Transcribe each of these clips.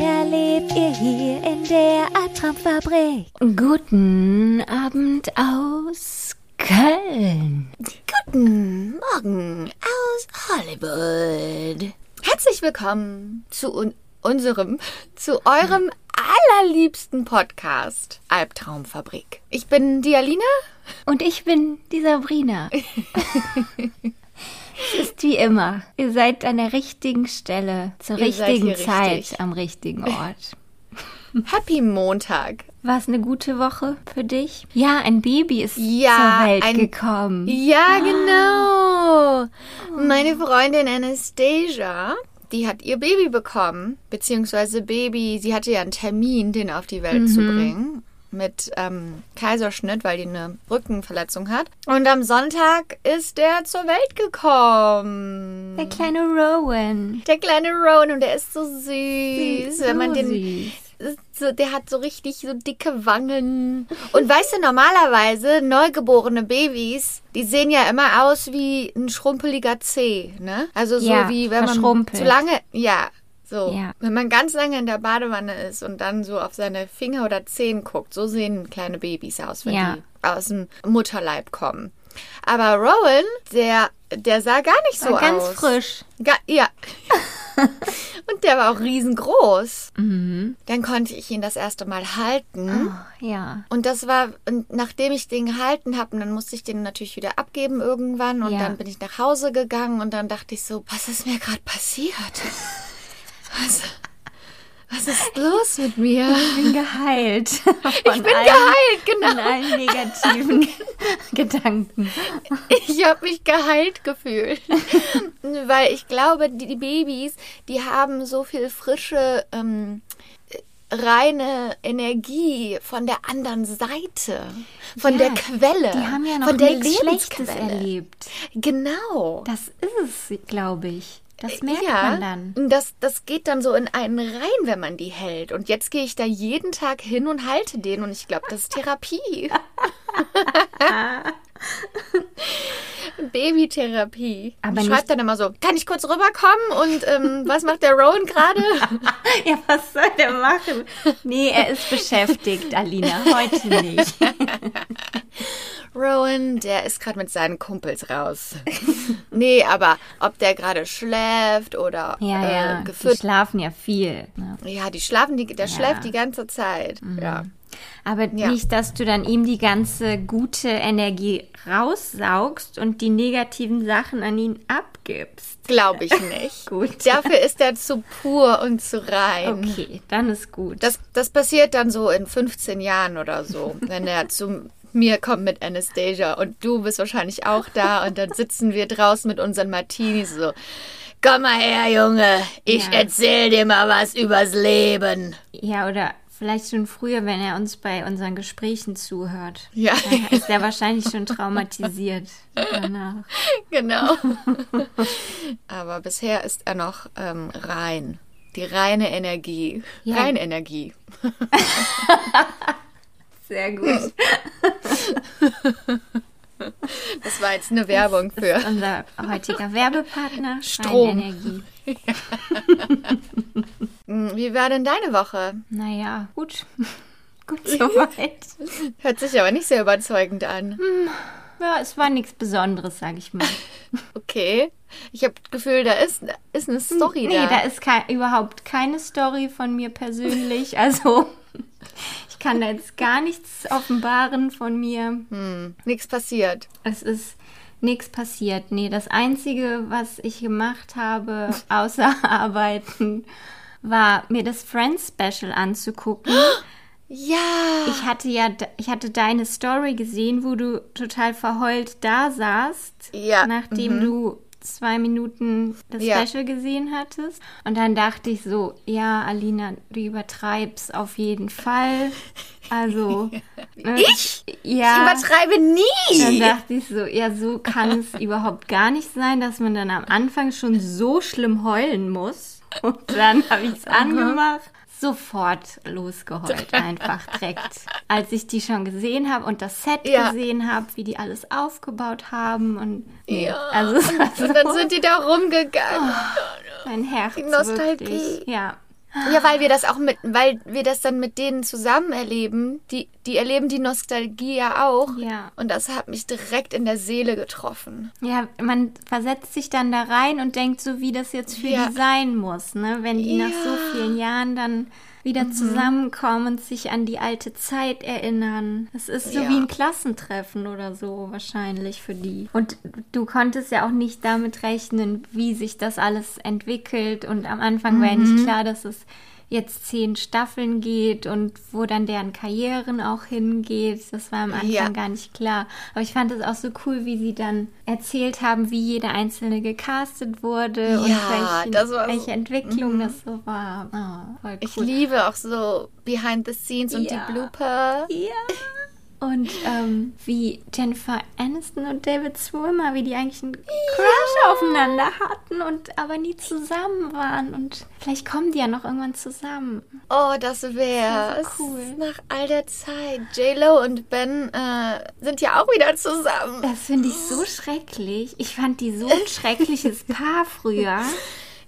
erlebt ihr hier in der Albtraumfabrik. Guten Abend aus Köln. Guten Morgen aus Hollywood. Herzlich willkommen zu un unserem, zu eurem allerliebsten Podcast Albtraumfabrik. Ich bin die Alina. Und ich bin die Sabrina. es ist wie immer. Ihr seid an der richtigen Stelle, zur Ihr richtigen Zeit, richtig. am richtigen Ort. Happy Montag. War es eine gute Woche für dich? Ja, ein Baby ist Ja, zur Welt ein- gekommen. Ja, genau. Meine Freundin Anastasia, die hat ihr Baby bekommen, beziehungsweise Baby, sie hatte ja einen Termin, den auf die Welt zu bringen. Mit ähm, Kaiserschnitt, weil die eine Rückenverletzung hat. Und am Sonntag ist er zur Welt gekommen. Der kleine Rowan. Der kleine Rowan und der ist so süß. Wenn man So den süß. so, der hat so richtig so dicke Wangen. Und weißt du, normalerweise neugeborene Babys, die sehen ja immer aus wie ein schrumpeliger Zeh, ne? Also so Ja, wie wenn man zu lange, ja, so. Ja. Wenn man ganz lange in der Badewanne ist und dann so auf seine Finger oder Zehen guckt, so sehen kleine Babys aus, wenn Ja. die aus dem Mutterleib kommen. Aber Rowan, der, der sah gar nicht so War ganz aus. frisch. Ga ja. Und der war auch riesengroß. Mhm. Dann konnte ich ihn das erste Mal halten. Oh, ja. Und das war, und nachdem ich den gehalten habe, dann musste ich den natürlich wieder abgeben irgendwann. Und Ja. dann bin ich nach Hause gegangen und dann dachte ich so, was ist mir gerade passiert? Was, was ist los mit mir? Ich bin geheilt. Ich bin geheilt, genau. Von allen negativen Gedanken. Ich habe mich geheilt gefühlt. Weil ich glaube, die, die Babys, die haben so viel frische, ähm, reine Energie von der anderen Seite. Von Ja, der Quelle. Die haben ja noch von der nichts Schlechtes erlebt. Genau. Das ist es, glaube ich. Das merkt ja, man dann. Das, das geht dann so in einen rein, wenn man die hält. Und jetzt gehe ich da jeden Tag hin und halte den. Und ich glaube, das ist Therapie. Babytherapie. Aber ich schreibe dann immer so, kann ich kurz rüberkommen? Und ähm, was macht der Rowan gerade? Ja, was soll der machen? Nee, er ist beschäftigt, Alina. Heute nicht. Rowan, der ist gerade mit seinen Kumpels raus. nee, aber ob der gerade schläft oder Ja, äh, ja. Die gefüttert. schlafen ja viel. Ne? Ja, die schlafen, die, der Ja. Mhm. schläft die ganze Zeit. Ja. Aber Ja. nicht, dass du dann ihm die ganze gute Energie raussaugst und die negativen Sachen an ihn abgibst. Glaube ich nicht. Gut. Dafür ist er zu pur und zu rein. Okay, dann ist gut. Das, das passiert dann so in 15 Jahren oder so, wenn er zu mir kommt mit Anastasia und du bist wahrscheinlich auch da und dann sitzen wir draußen mit unseren Martinis so. Komm mal her, Junge. Ich Ja. erzähl dir mal was übers Leben. ja, oder vielleicht schon früher, wenn er uns bei unseren Gesprächen zuhört. Ja. Dann ist er wahrscheinlich schon traumatisiert danach. Genau. Aber bisher ist er noch ähm, rein. Die reine Energie. Ja. Reinenergie. Sehr gut. Das war jetzt eine Werbung für. Unser heutiger Werbepartner, Strom. Energie. Hm, Wie war denn deine Woche? Naja, gut. gut soweit. Hört sich aber nicht sehr überzeugend an. Ja, es war nichts Besonderes, sag ich mal. Okay. Ich habe das Gefühl, da ist, ist eine Story nee, da. da ist kei überhaupt keine Story von mir persönlich. Also, kann da jetzt gar nichts offenbaren von mir. Nichts passiert. Es ist nichts passiert. Nee, das Einzige, was ich gemacht habe, außer arbeiten, war mir das Friends Special anzugucken. Ja. Ich hatte ja, ich hatte deine Story gesehen, wo du total verheult da saßt, Ja, nachdem du zwei Minuten das Ja. Special gesehen hattest. Und dann dachte ich so, ja, Alina, du übertreibst auf jeden Fall. Also. äh, Ich? Ja. Ich übertreibe Dann nie. dachte ich so, ja, so kann es überhaupt gar nicht sein, dass man dann am Anfang schon so schlimm heulen muss. Und dann habe ich es angemacht. Sofort losgeheult, einfach direkt. Als ich die schon gesehen habe und das Set Ja. gesehen habe, wie die alles aufgebaut haben und Ja. also war Und dann so sind die da rumgegangen. mein Herz Nostalgie. wirklich. Ja, Ja, weil wir das auch mit, weil wir das dann mit denen zusammen erleben. Die, die erleben die Nostalgie ja auch. Ja. Und das hat mich direkt in der Seele getroffen. Ja, man versetzt sich dann da rein und denkt so, wie das jetzt für Ja. die sein muss, ne? Wenn die nach so Ja. vielen Jahren dann wieder zusammenkommen und sich an die alte Zeit erinnern. Das ist so Ja. wie ein Klassentreffen oder so wahrscheinlich für die. Und du konntest ja auch nicht damit rechnen, wie sich das alles entwickelt. Und am Anfang war ja nicht klar, dass es jetzt zehn Staffeln geht und wo dann deren Karrieren auch hingeht. Das war am Anfang Ja. gar nicht klar. Aber ich fand es auch so cool, wie sie dann erzählt haben, wie jeder Einzelne gecastet wurde und Ja, welche, das war so- welche Entwicklung das so war. Oh, cool. Ich liebe auch so Behind the Scenes und Ja. die Blooper. Ja. Und ähm, wie Jennifer Aniston und David Swimmer, wie die eigentlich einen Crush aufeinander hatten und aber nie zusammen waren. Und vielleicht kommen die ja noch irgendwann zusammen. Oh, das wäre so cool. nach all der Zeit. J-Lo und Ben äh, sind ja auch wieder zusammen. Das finde ich so schrecklich. Ich fand die so ein schreckliches Paar früher.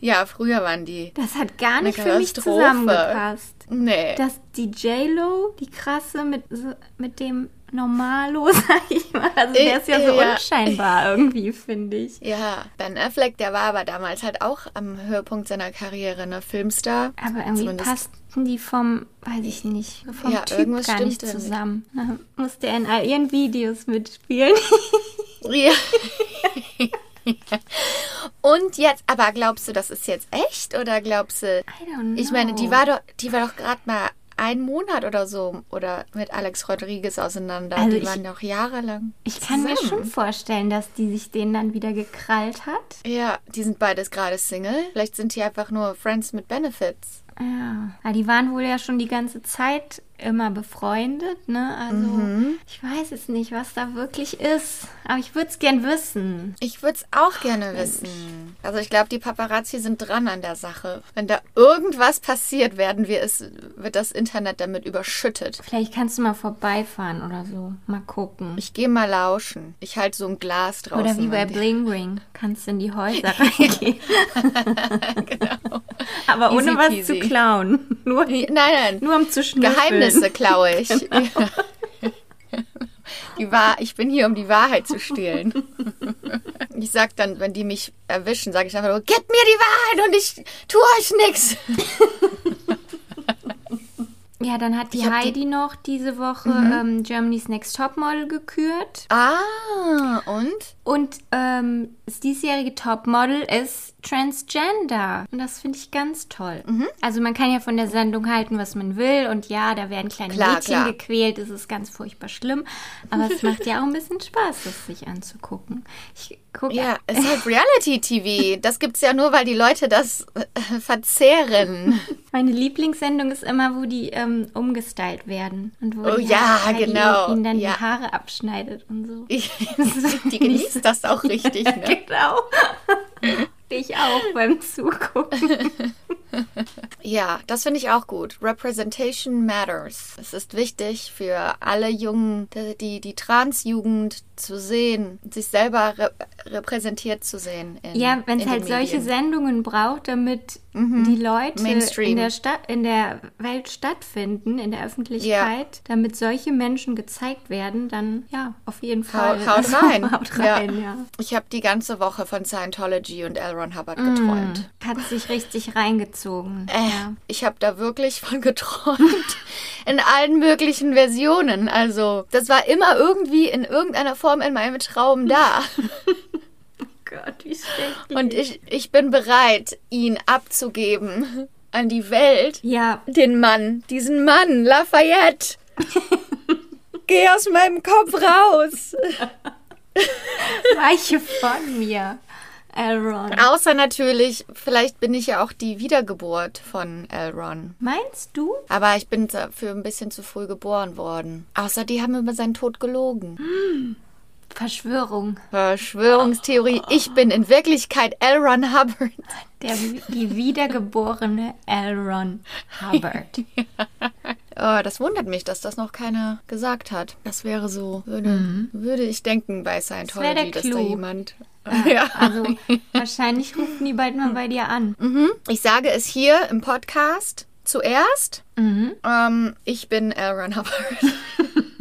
Ja, früher waren die. Das hat gar Eine nicht für mich zusammengepasst. Nee. Dass die J-Lo, die krasse mit, mit dem Normalo, sag ich mal. Also der ist ja so Ja. unscheinbar irgendwie, finde ich. ja, Ben Affleck, der war aber damals halt auch am Höhepunkt seiner Karriere, ne? Filmstar. Aber irgendwie Zumindest- passten die vom, weiß ich nicht, vom Ja, Typ irgendwas gar nicht. zusammen. Da musste er in all ihren Videos mitspielen. Ja. Und jetzt, aber glaubst du, das ist jetzt echt oder glaubst du? I don't know. Ich meine, die war doch, die war doch gerade mal einen Monat oder so oder mit Alex Rodriguez auseinander. Also die ich- waren doch jahrelang. Ich kann mir zusammen. schon vorstellen, dass die sich den dann wieder gekrallt hat. Ja, die sind beides gerade Single. Vielleicht sind die einfach nur Friends mit Benefits. Ja. ja, die waren wohl ja schon die ganze Zeit immer befreundet, ne? Also, Mhm. ich weiß es nicht, was da wirklich ist. Aber ich würde es gern wissen. Ich würde es auch gerne wissen. Also ich glaube, die Paparazzi sind dran an der Sache. Wenn da irgendwas passiert, werden wir es, wird das Internet damit überschüttet. Vielleicht kannst du mal vorbeifahren oder so. Mal gucken. Ich gehe mal lauschen. Ich halte so ein Glas draußen. Oder wie bei Bling Ring. Kannst du in die Häuser reingehen. genau. Aber ohne was peasy. zu klauen. Nur, Nein, nein. nur um zu schnüffeln. Geheimnisse klaue ich. Genau. Die Wahr ich bin hier, um die Wahrheit zu stehlen. Ich sag dann, wenn die mich erwischen, sage ich einfach nur, gebt mir die Wahrheit und ich tue euch nichts. Ja, dann hat die hab die- Mhm. Heidi noch diese Woche ähm, Germany's Next Topmodel gekürt. Ah, und? Und ähm, das diesjährige Topmodel ist Transgender. Und das finde ich ganz toll. Mhm. Also man kann ja von der Sendung halten, was man will. Und ja, da werden kleine Klar, Mädchen klar. gequält. Es ist ganz furchtbar schlimm. Aber es macht ja auch ein bisschen Spaß, das sich anzugucken. Ich gucke Ja, es ist halt Reality-TV. Das gibt's ja nur, weil die Leute das äh, verzehren. Meine Lieblingssendung ist immer, wo die ähm, umgestylt werden. Und wo Oh die ja, Heidi genau. ihnen dann Ja. die Haare abschneidet und so. die genießt das auch richtig. Ne? Genau. Ich auch beim Zugucken. Ja, das finde ich auch gut. Representation matters. Es ist wichtig für alle Jungen, die, die Transjugend zu sehen, sich selber re repräsentiert zu sehen. In, Ja, wenn es halt solche. Sendungen braucht, damit die Leute Mainstream. in der, Stadt, in der Welt stattfinden, in der Öffentlichkeit, damit solche Menschen gezeigt werden, dann ja, auf jeden Fall. Haut, haut rein. haut rein, ja. Ich habe die ganze Woche von Scientology und L. Ron Hubbard Mm. geträumt. Hat sich richtig reingezogen. Äh, ja. Ich habe da wirklich von geträumt. In allen möglichen Versionen. Also, das war immer irgendwie in irgendeiner Form in meinem Traum da. Gott, wie schlecht. Und ich, ich bin bereit, ihn abzugeben an die Welt. ja, Den Mann, diesen Mann, Lafayette. Geh aus meinem Kopf raus. weiche von mir. Elrond. Außer natürlich, vielleicht bin ich ja auch die Wiedergeburt von Elrond. Meinst du? Aber ich bin dafür ein bisschen zu früh geboren worden. Außer die haben über seinen Tod gelogen. Verschwörung. Verschwörungstheorie. Ich bin in Wirklichkeit Elron Hubbard. Der, die wiedergeborene Elron Hubbard. Oh, das wundert mich, dass das noch keiner gesagt hat. Das wäre so, würde, würde ich denken bei Scientology, der dass da Clou. jemand. Ja. Also wahrscheinlich rufen die bald mal bei dir an. Ich sage es hier im Podcast zuerst. Mhm. Ähm, ich bin Elron Hubbard.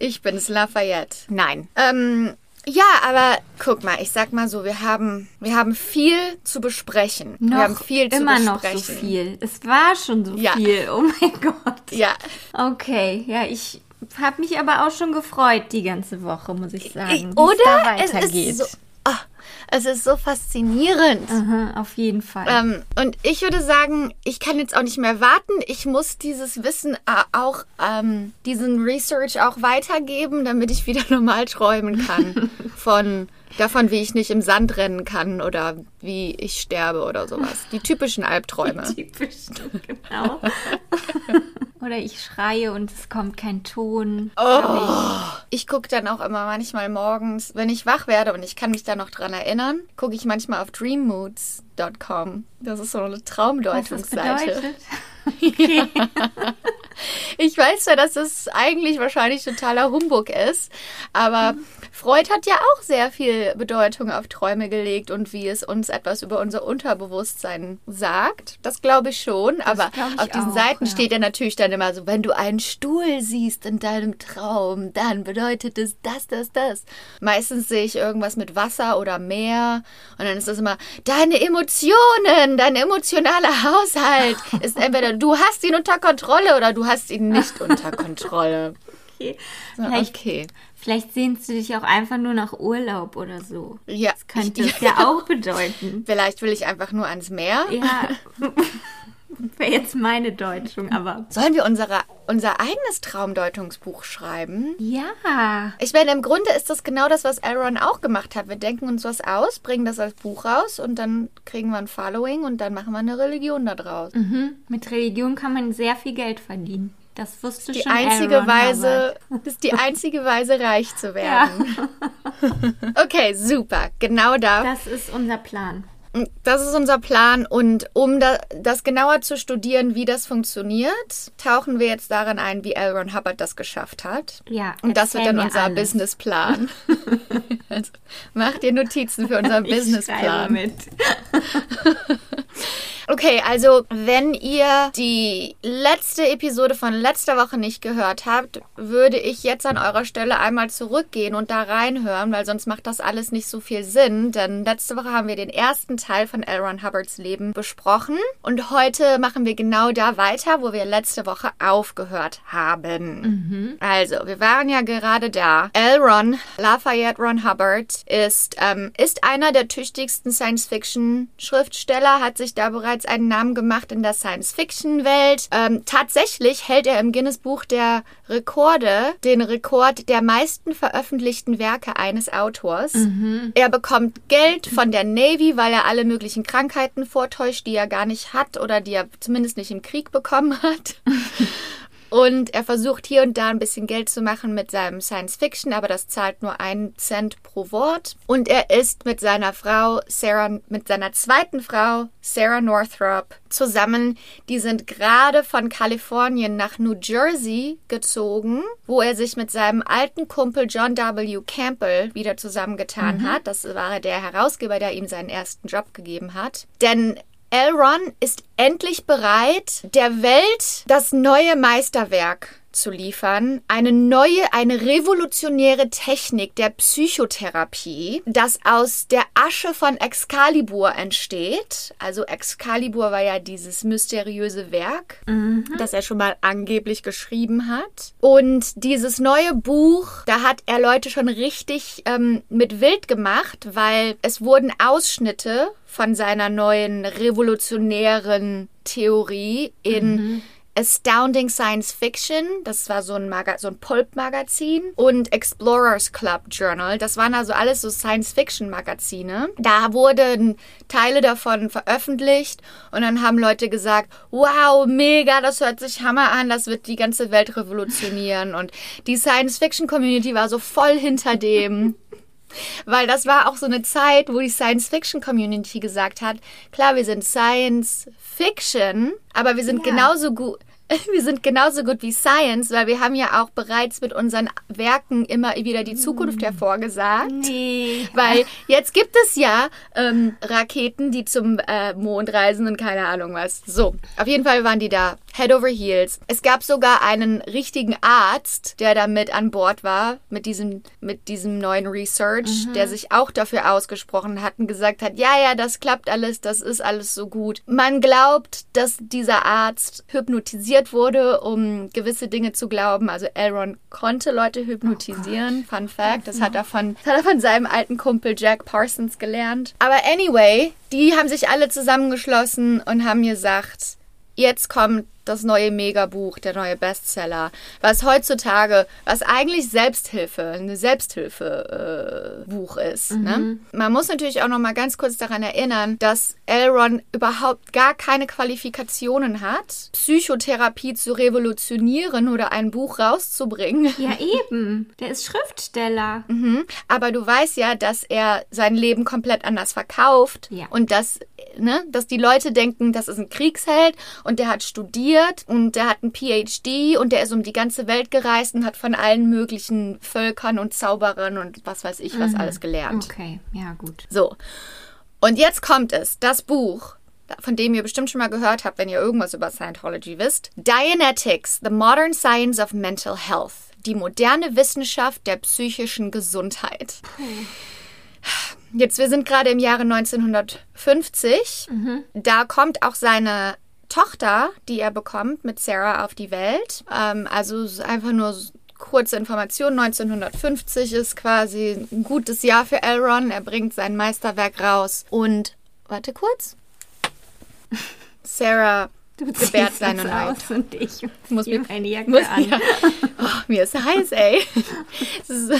ich bin's Lafayette. Nein. Ähm, ja, aber guck mal, ich sag mal so, wir haben, wir haben viel zu besprechen. Noch wir haben viel zu immer noch besprechen. so viel. Es war schon so Ja. viel. Oh mein Gott. Ja, Okay, ja, ich habe mich aber auch schon gefreut die ganze Woche, muss ich sagen. wie es oder? da Es weitergeht. ist so, ah, es ist so faszinierend. Aha, auf jeden Fall. Ähm, und ich würde sagen, ich kann jetzt auch nicht mehr warten. Ich muss dieses Wissen äh, auch, ähm, diesen Research auch weitergeben, damit ich wieder normal träumen kann. von davon, wie ich nicht im Sand rennen kann oder wie ich sterbe oder sowas. Die typischen Albträume. Typisch, genau. Oder ich schreie und es kommt kein Ton. Ich gucke dann auch immer manchmal morgens, wenn ich wach werde und ich kann mich da noch dran erinnern, gucke ich manchmal auf dreammoods.com. Das ist so eine Was das Traumdeutungsseite. bedeutet. Ich weiß ja, dass es eigentlich wahrscheinlich totaler Humbug ist, aber Freud hat ja auch sehr viel Bedeutung auf Träume gelegt und wie es uns etwas über unser Unterbewusstsein sagt. Das glaube ich schon, aber glaub ich auf diesen auch, Seiten ja. steht ja natürlich dann immer so, wenn du einen Stuhl siehst in deinem Traum, dann bedeutet es das, das, das. Meistens sehe ich irgendwas mit Wasser oder Meer und dann ist das immer, deine Emotionen, dein emotionaler Haushalt ist entweder du hast ihn unter Kontrolle oder du hast ihn nicht unter Kontrolle. Okay. So, Vielleicht, okay. vielleicht sehnst du dich auch einfach nur nach Urlaub oder so. Ja, Das könnte ich- es ja auch bedeuten. Vielleicht will ich einfach nur ans Meer. Ja, wäre jetzt meine Deutung, aber Sollen wir unsere, unser eigenes Traumdeutungsbuch schreiben? ja. Ich meine, im Grunde ist das genau das, was Aaron auch gemacht hat. Wir denken uns was aus, bringen das als Buch raus und dann kriegen wir ein Following und dann machen wir eine Religion da draus. Mhm. Mit Religion kann man sehr viel Geld verdienen. Das wusste Die schon einzige Aaron Weise, das ist die einzige Weise, reich zu werden. Okay, super. Genau da. Das ist unser Plan. Das ist unser Plan und um da, das genauer zu studieren, wie das funktioniert, tauchen wir jetzt darin ein, wie L. Ron Hubbard das geschafft hat. Ja, Und das wird dann unser alles. Businessplan. also, mach dir Notizen für unseren Businessplan. mit. Okay, also wenn ihr die letzte Episode von letzter Woche nicht gehört habt, würde ich jetzt an eurer Stelle einmal zurückgehen und da reinhören, weil sonst macht das alles nicht so viel Sinn. Denn letzte Woche haben wir den ersten Teil von L. Ron Hubbards Leben besprochen und heute machen wir genau da weiter, wo wir letzte Woche aufgehört haben. Also, wir waren ja gerade da. L. Ron Lafayette Ron Hubbard ist, ähm, ist einer der tüchtigsten Science-Fiction-Schriftsteller, hat sich da bereits einen Namen gemacht in der Science-Fiction-Welt. Ähm, tatsächlich hält er im Guinness-Buch der Rekorde den Rekord der meisten veröffentlichten Werke eines Autors. Er bekommt Geld von der Navy, weil er alle möglichen Krankheiten vortäuscht, die er gar nicht hat oder die er zumindest nicht im Krieg bekommen hat. Und er versucht hier und da ein bisschen Geld zu machen mit seinem Science Fiction, aber das zahlt nur einen Cent pro Wort. Und er ist mit seiner Frau Sarah, mit seiner zweiten Frau Sarah Northrop zusammen. Die sind gerade von Kalifornien nach New Jersey gezogen, wo er sich mit seinem alten Kumpel John W. Campbell wieder zusammengetan hat. Das war der Herausgeber, der ihm seinen ersten Job gegeben hat. Denn Elron ist endlich bereit, der Welt das neue Meisterwerk zu liefern. Eine neue, eine revolutionäre Technik der Psychotherapie, das aus der Asche von Excalibur entsteht. Also Excalibur war ja dieses mysteriöse Werk, das er schon mal angeblich geschrieben hat. Und dieses neue Buch, da hat er Leute schon richtig ähm, mit wild gemacht, weil es wurden Ausschnitte von seiner neuen revolutionären Theorie in Astounding Science Fiction, das war so ein, Maga so ein Pulp-Magazin, und Explorers Club Journal, das waren also alles so Science-Fiction-Magazine. Da wurden Teile davon veröffentlicht und dann haben Leute gesagt, wow, mega, das hört sich Hammer an, das wird die ganze Welt revolutionieren. Und die Science-Fiction-Community war so voll hinter dem. Weil das war auch so eine Zeit, wo die Science-Fiction-Community gesagt hat, klar, wir sind Science-Fiction, aber wir sind Ja. genauso gut. Wir sind genauso gut wie Science, weil wir haben ja auch bereits mit unseren Werken immer wieder die Zukunft hervorgesagt. Nee. Weil jetzt gibt es ja ähm, Raketen, die zum äh, Mond reisen und keine Ahnung was. So, auf jeden Fall waren die da Head over Heels. Es gab sogar einen richtigen Arzt, der da mit an Bord war, mit diesem, mit diesem neuen Research, der sich auch dafür ausgesprochen hat und gesagt hat, ja, ja, das klappt alles, das ist alles so gut. Man glaubt, dass dieser Arzt hypnotisiert wurde, um gewisse Dinge zu glauben. Also Elron konnte Leute hypnotisieren. Fun Fact, das hat er von, das hat er von seinem alten Kumpel Jack Parsons gelernt. Aber anyway, die haben sich alle zusammengeschlossen und haben gesagt, jetzt kommt das neue Megabuch, der neue Bestseller, was heutzutage, was eigentlich Selbsthilfe, eine Selbsthilfe äh, ist. Ne? Man muss natürlich auch noch mal ganz kurz daran erinnern, dass Elron überhaupt gar keine Qualifikationen hat, Psychotherapie zu revolutionieren oder ein Buch rauszubringen. Ja, eben. Der ist Schriftsteller. Mhm. Aber du weißt ja, dass er sein Leben komplett anders verkauft Ja. und dass, ne, dass die Leute denken, das ist ein Kriegsheld und der hat studiert und der hat einen PhD und der ist um die ganze Welt gereist und hat von allen möglichen Völkern und Zauberern und was weiß ich was alles gelernt. Okay, ja, gut. So. Und jetzt kommt es, das Buch, von dem ihr bestimmt schon mal gehört habt, wenn ihr irgendwas über Scientology wisst. Dianetics, The Modern Science of Mental Health. Die moderne Wissenschaft der psychischen Gesundheit. Jetzt, wir sind gerade im Jahre 1950. Da kommt auch seine Tochter, die er bekommt, mit Sarah auf die Welt. Ähm, also einfach nur kurze Information. 1950 ist quasi ein gutes Jahr für Elron. Er bringt sein Meisterwerk raus. Und, warte kurz. Sarah Du gebärt seine aus und ich muss mir- meine Jacke muss, an. ja. oh, mir ist heiß, ey. Ist,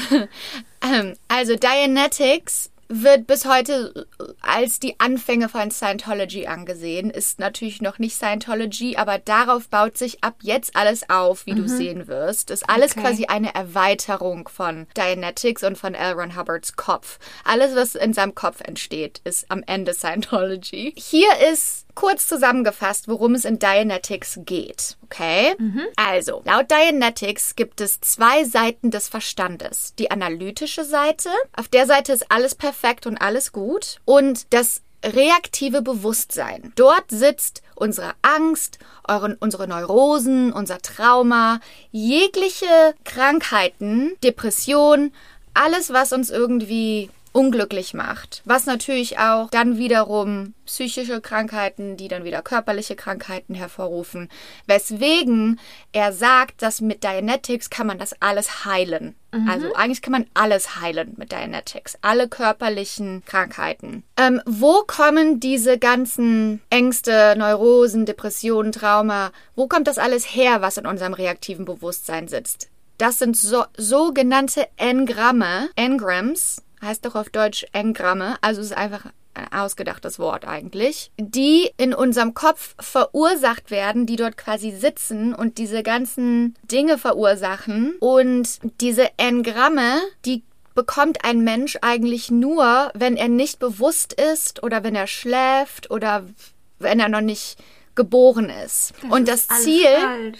ähm, also Dianetics wird bis heute als die Anfänge von Scientology angesehen. Ist natürlich noch nicht Scientology, aber darauf baut sich ab jetzt alles auf, wie du sehen wirst. Ist alles Okay. quasi eine Erweiterung von Dianetics und von L. Ron Hubbards Kopf. Alles, was in seinem Kopf entsteht, ist am Ende Scientology. Hier ist kurz zusammengefasst, worum es in Dianetics geht. Okay? Also, laut Dianetics gibt es zwei Seiten des Verstandes. Die analytische Seite, auf der Seite ist alles perfekt und alles gut. Und das reaktive Bewusstsein. Dort sitzt unsere Angst, euren, unsere Neurosen, unser Trauma, jegliche Krankheiten, Depression, alles, was uns irgendwie unglücklich macht. Was natürlich auch dann wiederum psychische Krankheiten, die dann wieder körperliche Krankheiten hervorrufen. Weswegen er sagt, dass mit Dianetics kann man das alles heilen. Also eigentlich kann man alles heilen mit Dianetics. Alle körperlichen Krankheiten. Ähm, wo kommen diese ganzen Ängste, Neurosen, Depressionen, Trauma, wo kommt das alles her, was in unserem reaktiven Bewusstsein sitzt? Das sind so, sogenannte Engramme, Engrams, heißt doch auf Deutsch Engramme, also es ist einfach ein ausgedachtes Wort eigentlich, die in unserem Kopf verursacht werden, die dort quasi sitzen und diese ganzen Dinge verursachen. Und diese Engramme, die bekommt ein Mensch eigentlich nur, wenn er nicht bewusst ist oder wenn er schläft oder wenn er noch nicht geboren ist. und das Alles Ziel, falsch.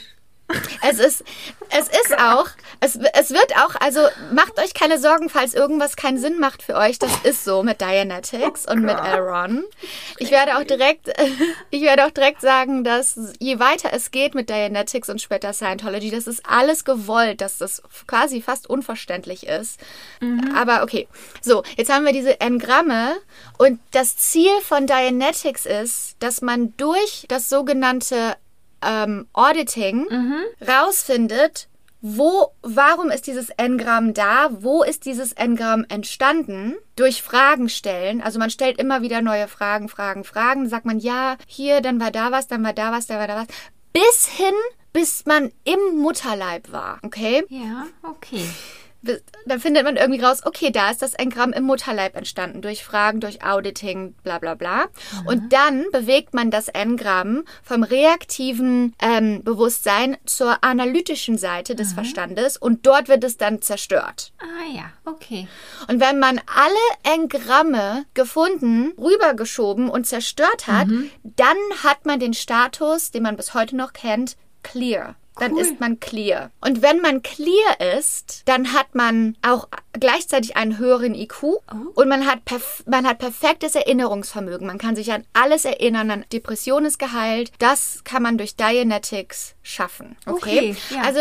Es ist, es ist auch, es, es wird auch, also macht euch keine Sorgen, falls irgendwas keinen Sinn macht für euch. Das ist so mit Dianetics und mit Elron. Ich werde auch direkt, ich werde auch direkt sagen, dass je weiter es geht mit Dianetics und später Scientology, das ist alles gewollt, dass das quasi fast unverständlich ist. Aber okay. So, jetzt haben wir diese Engramme und das Ziel von Dianetics ist, dass man durch das sogenannte ähm, Auditing rausfindet, wo, warum ist dieses Engramm da? Wo ist dieses Engramm entstanden? Durch Fragen stellen. Also man stellt immer wieder neue Fragen, Fragen, Fragen. Sagt man, ja, hier, dann war da was, dann war da was, dann war da was. bis hin, bis man im Mutterleib war. Okay? Ja, okay. Dann findet man irgendwie raus, okay, da ist das Engramm im Mutterleib entstanden, durch Fragen, durch Auditing, bla bla bla. Und dann bewegt man das Engramm vom reaktiven ähm, Bewusstsein zur analytischen Seite des Verstandes und dort wird es dann zerstört. Ah ja, okay. Und wenn man alle Engramme gefunden, rübergeschoben und zerstört hat, dann hat man den Status, den man bis heute noch kennt, clear. Dann Cool. ist man clear. Und wenn man clear ist, dann hat man auch gleichzeitig einen höheren IQ und man hat, man hat perfektes Erinnerungsvermögen. Man kann sich an alles erinnern. An Depression ist geheilt. Das kann man durch Dianetics schaffen. Okay. Okay, ja. Also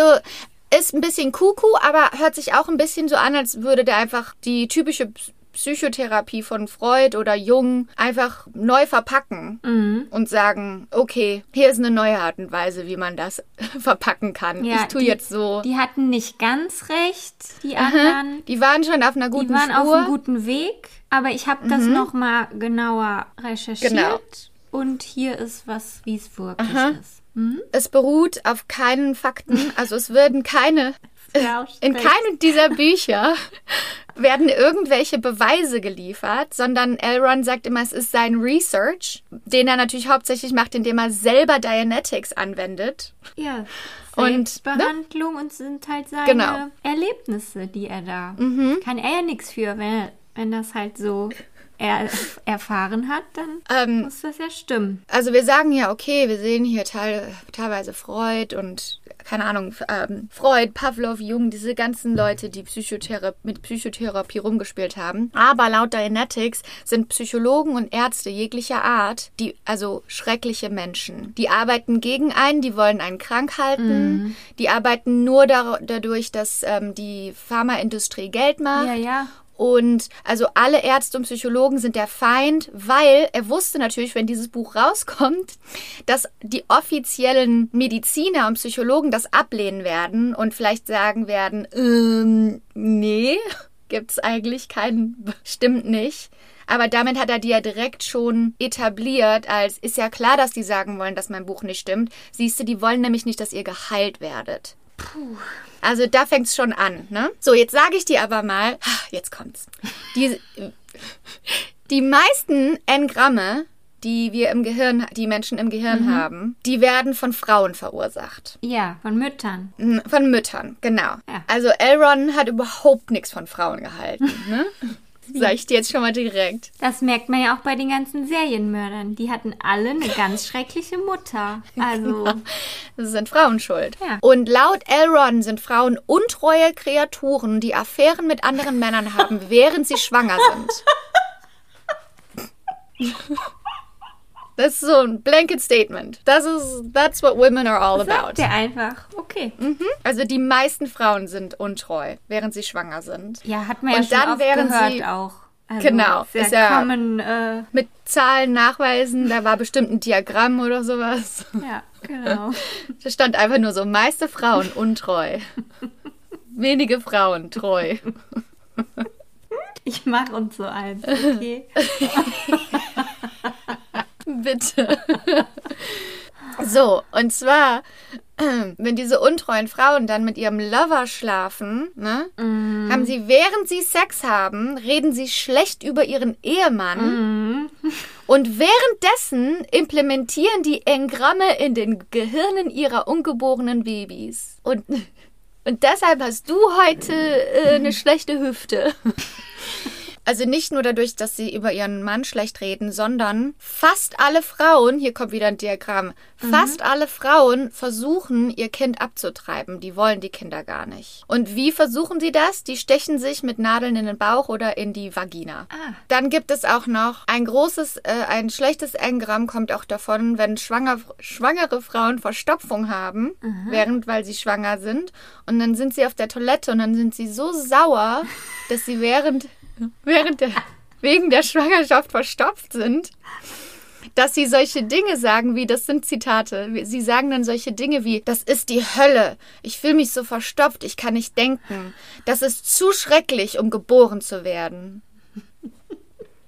ist ein bisschen Kuku, aber hört sich auch ein bisschen so an, als würde der einfach die typische Psychotherapie von Freud oder Jung einfach neu verpacken Mhm. und sagen, okay, hier ist eine neue Art und Weise, wie man das verpacken kann. Ja, ich tue die- jetzt so. Die hatten nicht ganz recht, die anderen. Die waren schon auf einer Die guten waren auf Spur. einem guten Weg, aber ich habe das noch mal genauer recherchiert. Genau. Und hier ist was, wie es wirklich Aha. ist. Hm? es beruht auf keinen Fakten, also es werden keine In keinem dieser Bücher werden irgendwelche Beweise geliefert, sondern Elron sagt immer, es ist sein Research, den er natürlich hauptsächlich macht, indem er selber Dianetics anwendet. Ja. Und, Selbstbehandlung und sind halt seine Genau. Mhm. Erlebnisse, die er da. Kann er ja nichts für, wenn, wenn das halt so er, erfahren hat, dann Ähm, muss das ja stimmen. Also wir sagen ja, okay, wir sehen hier teil, teilweise Freud und keine Ahnung, ähm, Freud, Pavlov, Jung, diese ganzen Leute, die Psychothera mit Psychotherapie rumgespielt haben. Aber laut Dianetics sind Psychologen und Ärzte jeglicher Art, die also schreckliche Menschen. Die arbeiten gegen einen, die wollen einen krank halten, die arbeiten nur dar dadurch, dass ähm, die Pharmaindustrie Geld macht. Ja, ja. Und also alle Ärzte und Psychologen sind der Feind, weil er wusste natürlich, wenn dieses Buch rauskommt, dass die offiziellen Mediziner und Psychologen das ablehnen werden und vielleicht sagen werden, ähm, nee, gibt's eigentlich keinen, stimmt nicht. Aber damit hat er die ja direkt schon etabliert, als ist ja klar, dass die sagen wollen, dass mein Buch nicht stimmt. Siehst du, die wollen nämlich nicht, dass ihr geheilt werdet. Also da fängt's schon an, ne? So, jetzt sage ich dir aber mal, jetzt kommt's. Die, die meisten Engramme, die wir im Gehirn, die Menschen im Gehirn haben, die werden von Frauen verursacht. Ja, von Müttern. Von Müttern, genau. Ja. Also Elron hat überhaupt nichts von Frauen gehalten, ne? Sag ich dir jetzt schon mal direkt. Das merkt man ja auch bei den ganzen Serienmördern. Die hatten alle eine ganz schreckliche Mutter. Also, Das sind Frauen schuld. Ja. Und laut Elron sind Frauen untreue Kreaturen, die Affären mit anderen Männern haben, während sie schwanger sind. Das ist so ein blanket statement. Das ist, that's what women are all about. sagt der einfach. Okay. Also die meisten Frauen sind untreu, während sie schwanger sind. Ja, hat man ja Und schon dann oft gehört sie- auch. Also, Genau, Ist ja, ist ja- common, äh, Mit Zahlen nachweisen, da war bestimmt ein Diagramm oder sowas. ja, genau. Da stand einfach nur so, meiste Frauen untreu. Wenige Frauen treu. Ich mache uns so eins, okay? Bitte. So, und zwar, wenn diese untreuen Frauen dann mit ihrem Lover schlafen, ne, haben sie, während sie Sex haben, reden sie schlecht über ihren Ehemann. Und währenddessen implementieren die Engramme in den Gehirnen ihrer ungeborenen Babys. Und, und deshalb hast du heute äh, eine schlechte Hüfte. Also nicht nur dadurch, dass sie über ihren Mann schlecht reden, sondern fast alle Frauen, hier kommt wieder ein Diagramm, fast alle Frauen versuchen, ihr Kind abzutreiben. Die wollen die Kinder gar nicht. Und wie versuchen sie das? Die stechen sich mit Nadeln in den Bauch oder in die Vagina. Ah. Dann gibt es auch noch ein großes, äh, ein schlechtes Engramm kommt auch davon, wenn schwanger, schwangere Frauen Verstopfung haben, während, weil sie schwanger sind. Und dann sind sie auf der Toilette und dann sind sie so sauer, dass sie während, während der, wegen der Schwangerschaft verstopft sind, dass sie solche Dinge sagen wie, das sind Zitate, sie sagen dann solche Dinge wie, das ist die Hölle, ich fühle mich so verstopft, ich kann nicht denken, das ist zu schrecklich, um geboren zu werden.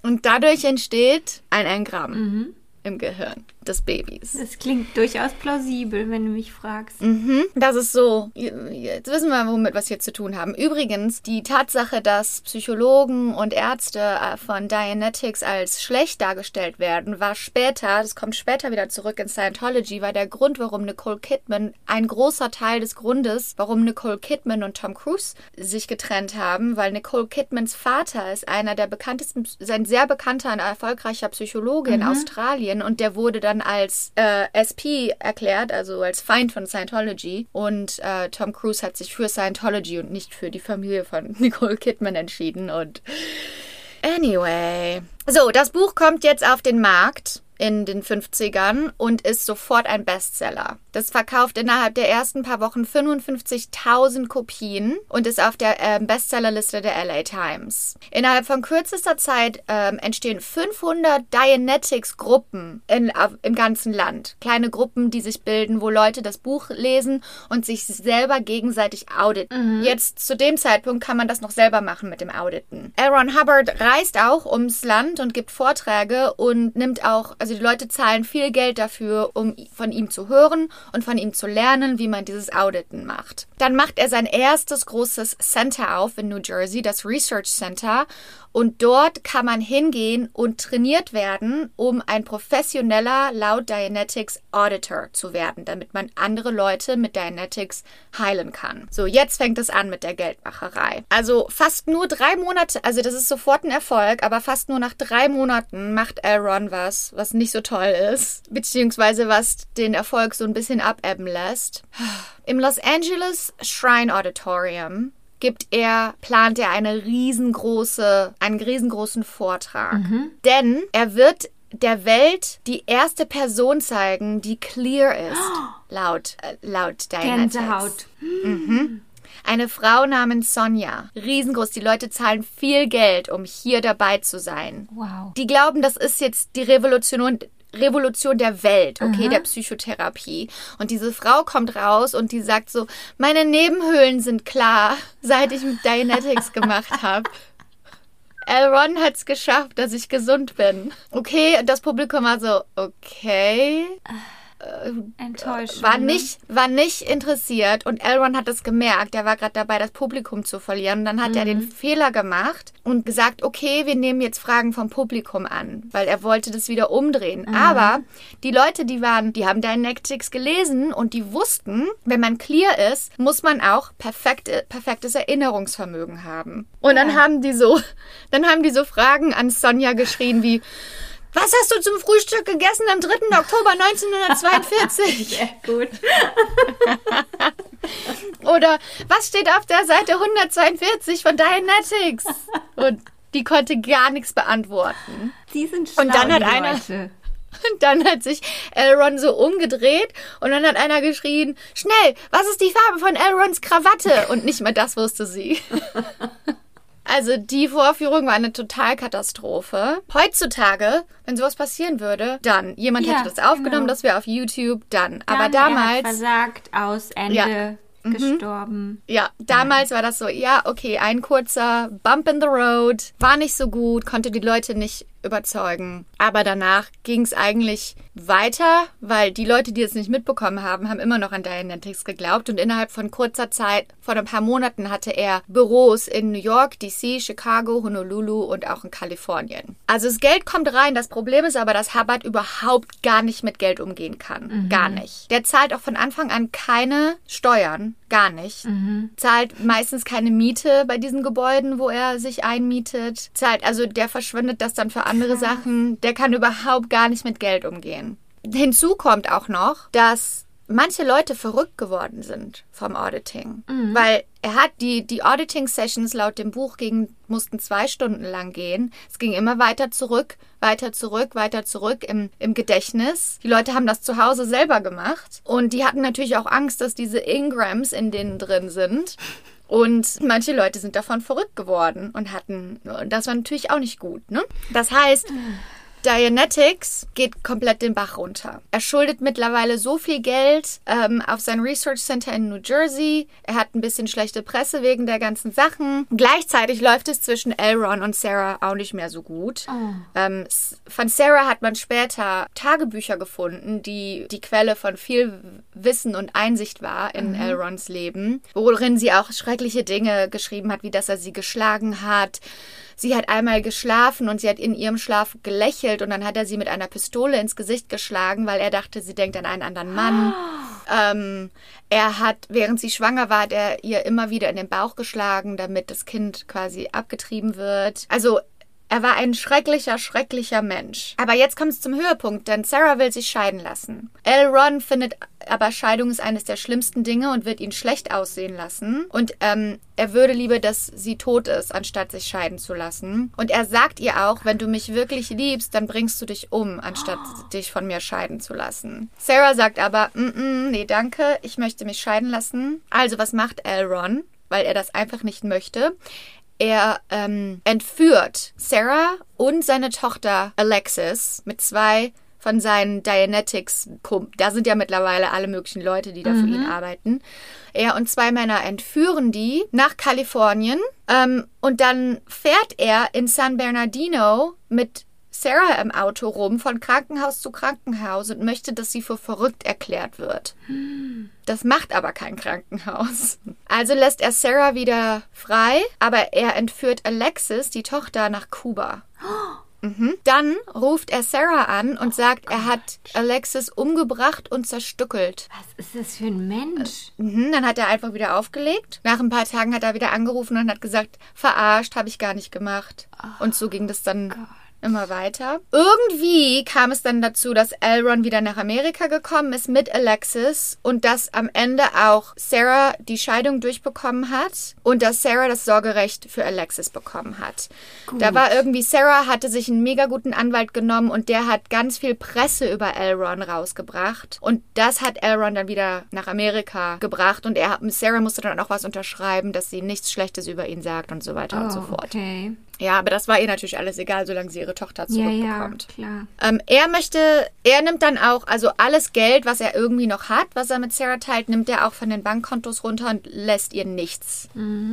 Und dadurch entsteht ein Engramm im Gehirn. Des Babys. Das klingt durchaus plausibel, wenn du mich fragst. Mhm. Das ist so. Jetzt wissen wir, womit wir es hier zu tun haben. Übrigens, die Tatsache, dass Psychologen und Ärzte äh, von Dianetics als schlecht dargestellt werden, war später, das kommt später wieder zurück in Scientology, war der Grund, warum Nicole Kidman, ein großer Teil des Grundes, warum Nicole Kidman und Tom Cruise sich getrennt haben, weil Nicole Kidmans Vater ist einer der bekanntesten, ein sehr bekannter und erfolgreicher Psychologe in Australien und der wurde dann als äh, SP erklärt, also als Feind von Scientology. Und äh, Tom Cruise hat sich für Scientology und nicht für die Familie von Nicole Kidman entschieden. Und anyway. So, das Buch kommt jetzt auf den Markt in den 50ern und ist sofort ein Bestseller. Das verkauft innerhalb der ersten paar Wochen 55.000 Kopien und ist auf der äh, Bestsellerliste der LA Times. Innerhalb von kürzester Zeit ähm, entstehen 500 Dianetics-Gruppen im ganzen Land. Kleine Gruppen, die sich bilden, wo Leute das Buch lesen und sich selber gegenseitig auditen. Jetzt zu dem Zeitpunkt kann man das noch selber machen mit dem Auditen. Aaron Hubbard reist auch ums Land und gibt Vorträge und nimmt auch, also die Leute zahlen viel Geld dafür, um von ihm zu hören und von ihm zu lernen, wie man dieses Auditen macht. Dann macht er sein erstes großes Center auf in New Jersey, das Research Center. Und dort kann man hingehen und trainiert werden, um ein professioneller laut Dianetics Auditor zu werden, damit man andere Leute mit Dianetics heilen kann. So, jetzt fängt es an mit der Geldmacherei. Also fast nur drei Monate, also das ist sofort ein Erfolg, aber fast nur nach drei Monaten macht Aaron was, was nicht so toll ist, beziehungsweise was den Erfolg so ein bisschen abebben lässt. Im Los Angeles Shrine Auditorium gibt er, plant er eine riesengroße, einen riesengroßen Vortrag. Denn er wird der Welt die erste Person zeigen, die clear ist, laut, äh, laut Dianetics. Gänsehaut. Eine Frau namens Sonja. Riesengroß. Die Leute zahlen viel Geld, um hier dabei zu sein. Wow. Die glauben, das ist jetzt die Revolution, Revolution der Welt, okay, der Psychotherapie. Und diese Frau kommt raus und die sagt so, meine Nebenhöhlen sind klar, seit ich mit Dianetics gemacht habe. L. Ron hat's geschafft, dass ich gesund bin. Okay, und das Publikum war so, okay Enttäuscht. war nicht, war nicht interessiert und Elron hat es gemerkt. Er war gerade dabei, das Publikum zu verlieren. Und dann hat er den Fehler gemacht und gesagt, okay, wir nehmen jetzt Fragen vom Publikum an, weil er wollte das wieder umdrehen. Aber die Leute, die waren, die haben Dynetics gelesen und die wussten, wenn man clear ist, muss man auch perfekte, perfektes Erinnerungsvermögen haben. Und dann haben die so, dann haben die so Fragen an Sonja geschrien wie, was hast du zum Frühstück gegessen am 3. Oktober 1942? Sehr gut. Oder was steht auf der Seite 142 von Dianetics? Und die konnte gar nichts beantworten. Die sind schlau, Und dann hat die einer- Leute. Und dann hat sich Elron so umgedreht und dann hat einer geschrien, schnell, was ist die Farbe von Elrons Krawatte? Und nicht mal das wusste sie. Also die Vorführung war eine Totalkatastrophe. Heutzutage, wenn sowas passieren würde, dann. Jemand Ja, hätte das aufgenommen, genau. das wäre auf YouTube, dann. Aber Dann, Er damals. hat versagt, aus, Ende, Ja. Mhm. gestorben. Ja, damals war das so, ja, okay, ein kurzer Bump in the Road, war nicht so gut, konnte die Leute nicht überzeugen. Aber danach ging es eigentlich weiter, weil die Leute, die es nicht mitbekommen haben, haben immer noch an Dianetics geglaubt und innerhalb von kurzer Zeit, vor ein paar Monaten, hatte er Büros in New York, DC, Chicago, Honolulu und auch in Kalifornien. Also das Geld kommt rein, das Problem ist aber, dass Hubbard überhaupt gar nicht mit Geld umgehen kann. Gar nicht. Der zahlt auch von Anfang an keine Steuern. Gar nicht. Zahlt meistens keine Miete bei diesen Gebäuden, wo er sich einmietet. Zahlt, also der verschwendet das dann für andere Sachen. Der kann überhaupt gar nicht mit Geld umgehen. Hinzu kommt auch noch, dass manche Leute verrückt geworden sind vom Auditing. Weil er hat die, die Auditing-Sessions laut dem Buch gegen, mussten zwei Stunden lang gehen. Es ging immer weiter zurück, weiter zurück, weiter zurück im, im Gedächtnis. Die Leute haben das zu Hause selber gemacht. Und die hatten natürlich auch Angst, dass diese Ingrams in denen drin sind. Und manche Leute sind davon verrückt geworden und hatten, und das war natürlich auch nicht gut, ne? Das heißt, Dianetics geht komplett den Bach runter. Er schuldet mittlerweile so viel Geld ähm, auf sein Research Center in New Jersey. Er hat ein bisschen schlechte Presse wegen der ganzen Sachen. Gleichzeitig läuft es zwischen Elron und Sarah auch nicht mehr so gut. Oh. Ähm, von Sarah hat man später Tagebücher gefunden, die die Quelle von viel Wissen und Einsicht war in Elrons Leben, worin sie auch schreckliche Dinge geschrieben hat, wie dass er sie geschlagen hat. Sie hat einmal geschlafen und sie hat in ihrem Schlaf gelächelt und dann hat er sie mit einer Pistole ins Gesicht geschlagen, weil er dachte, sie denkt an einen anderen Mann. Ähm, er hat, während sie schwanger war, hat er ihr immer wieder in den Bauch geschlagen, damit das Kind quasi abgetrieben wird. Also er war ein schrecklicher, schrecklicher Mensch. Aber jetzt kommt es zum Höhepunkt, denn Sarah will sich scheiden lassen. Elron findet aber Scheidung ist eines der schlimmsten Dinge und wird ihn schlecht aussehen lassen. Und ähm, er würde lieber, dass sie tot ist, anstatt sich scheiden zu lassen. Und er sagt ihr auch, wenn du mich wirklich liebst, dann bringst du dich um, anstatt dich von mir scheiden zu lassen. Sarah sagt aber, mm -mm, nee, danke, ich möchte mich scheiden lassen. Also was macht Elron? Weil er das einfach nicht möchte. Er ähm, entführt Sarah und seine Tochter Alexis mit zwei von seinen Dianetics. Da sind ja mittlerweile alle möglichen Leute, die da für ihn arbeiten. Er und zwei Männer entführen die nach Kalifornien ähm, und dann fährt er in San Bernardino mit Sarah im Auto rum von Krankenhaus zu Krankenhaus und möchte, dass sie für verrückt erklärt wird. Das macht aber kein Krankenhaus. Also lässt er Sarah wieder frei, aber er entführt Alexis, die Tochter, nach Kuba. Mhm. Dann ruft er Sarah an und sagt, er hat Alexis umgebracht und zerstückelt. Was ist das für ein Mensch? Mhm, dann hat er einfach wieder aufgelegt. Nach ein paar Tagen hat er wieder angerufen und hat gesagt, verarscht, habe ich gar nicht gemacht. Und so ging das dann immer weiter. Irgendwie kam es dann dazu, dass Elron wieder nach Amerika gekommen ist mit Alexis und dass am Ende auch Sarah die Scheidung durchbekommen hat und dass Sarah das Sorgerecht für Alexis bekommen hat. Da war irgendwie, Sarah hatte sich einen mega guten Anwalt genommen und der hat ganz viel Presse über Elron rausgebracht und das hat Elron dann wieder nach Amerika gebracht und er, Sarah musste dann auch was unterschreiben, dass sie nichts Schlechtes über ihn sagt und so weiter und so fort. Oh, okay. Ja, aber das war ihr natürlich alles egal, solange sie ihre Tochter Ja, ja, zurückbekommt. klar. Ähm, er möchte, er nimmt dann auch, also alles Geld, was er irgendwie noch hat, was er mit Sarah teilt, nimmt er auch von den Bankkontos runter und lässt ihr nichts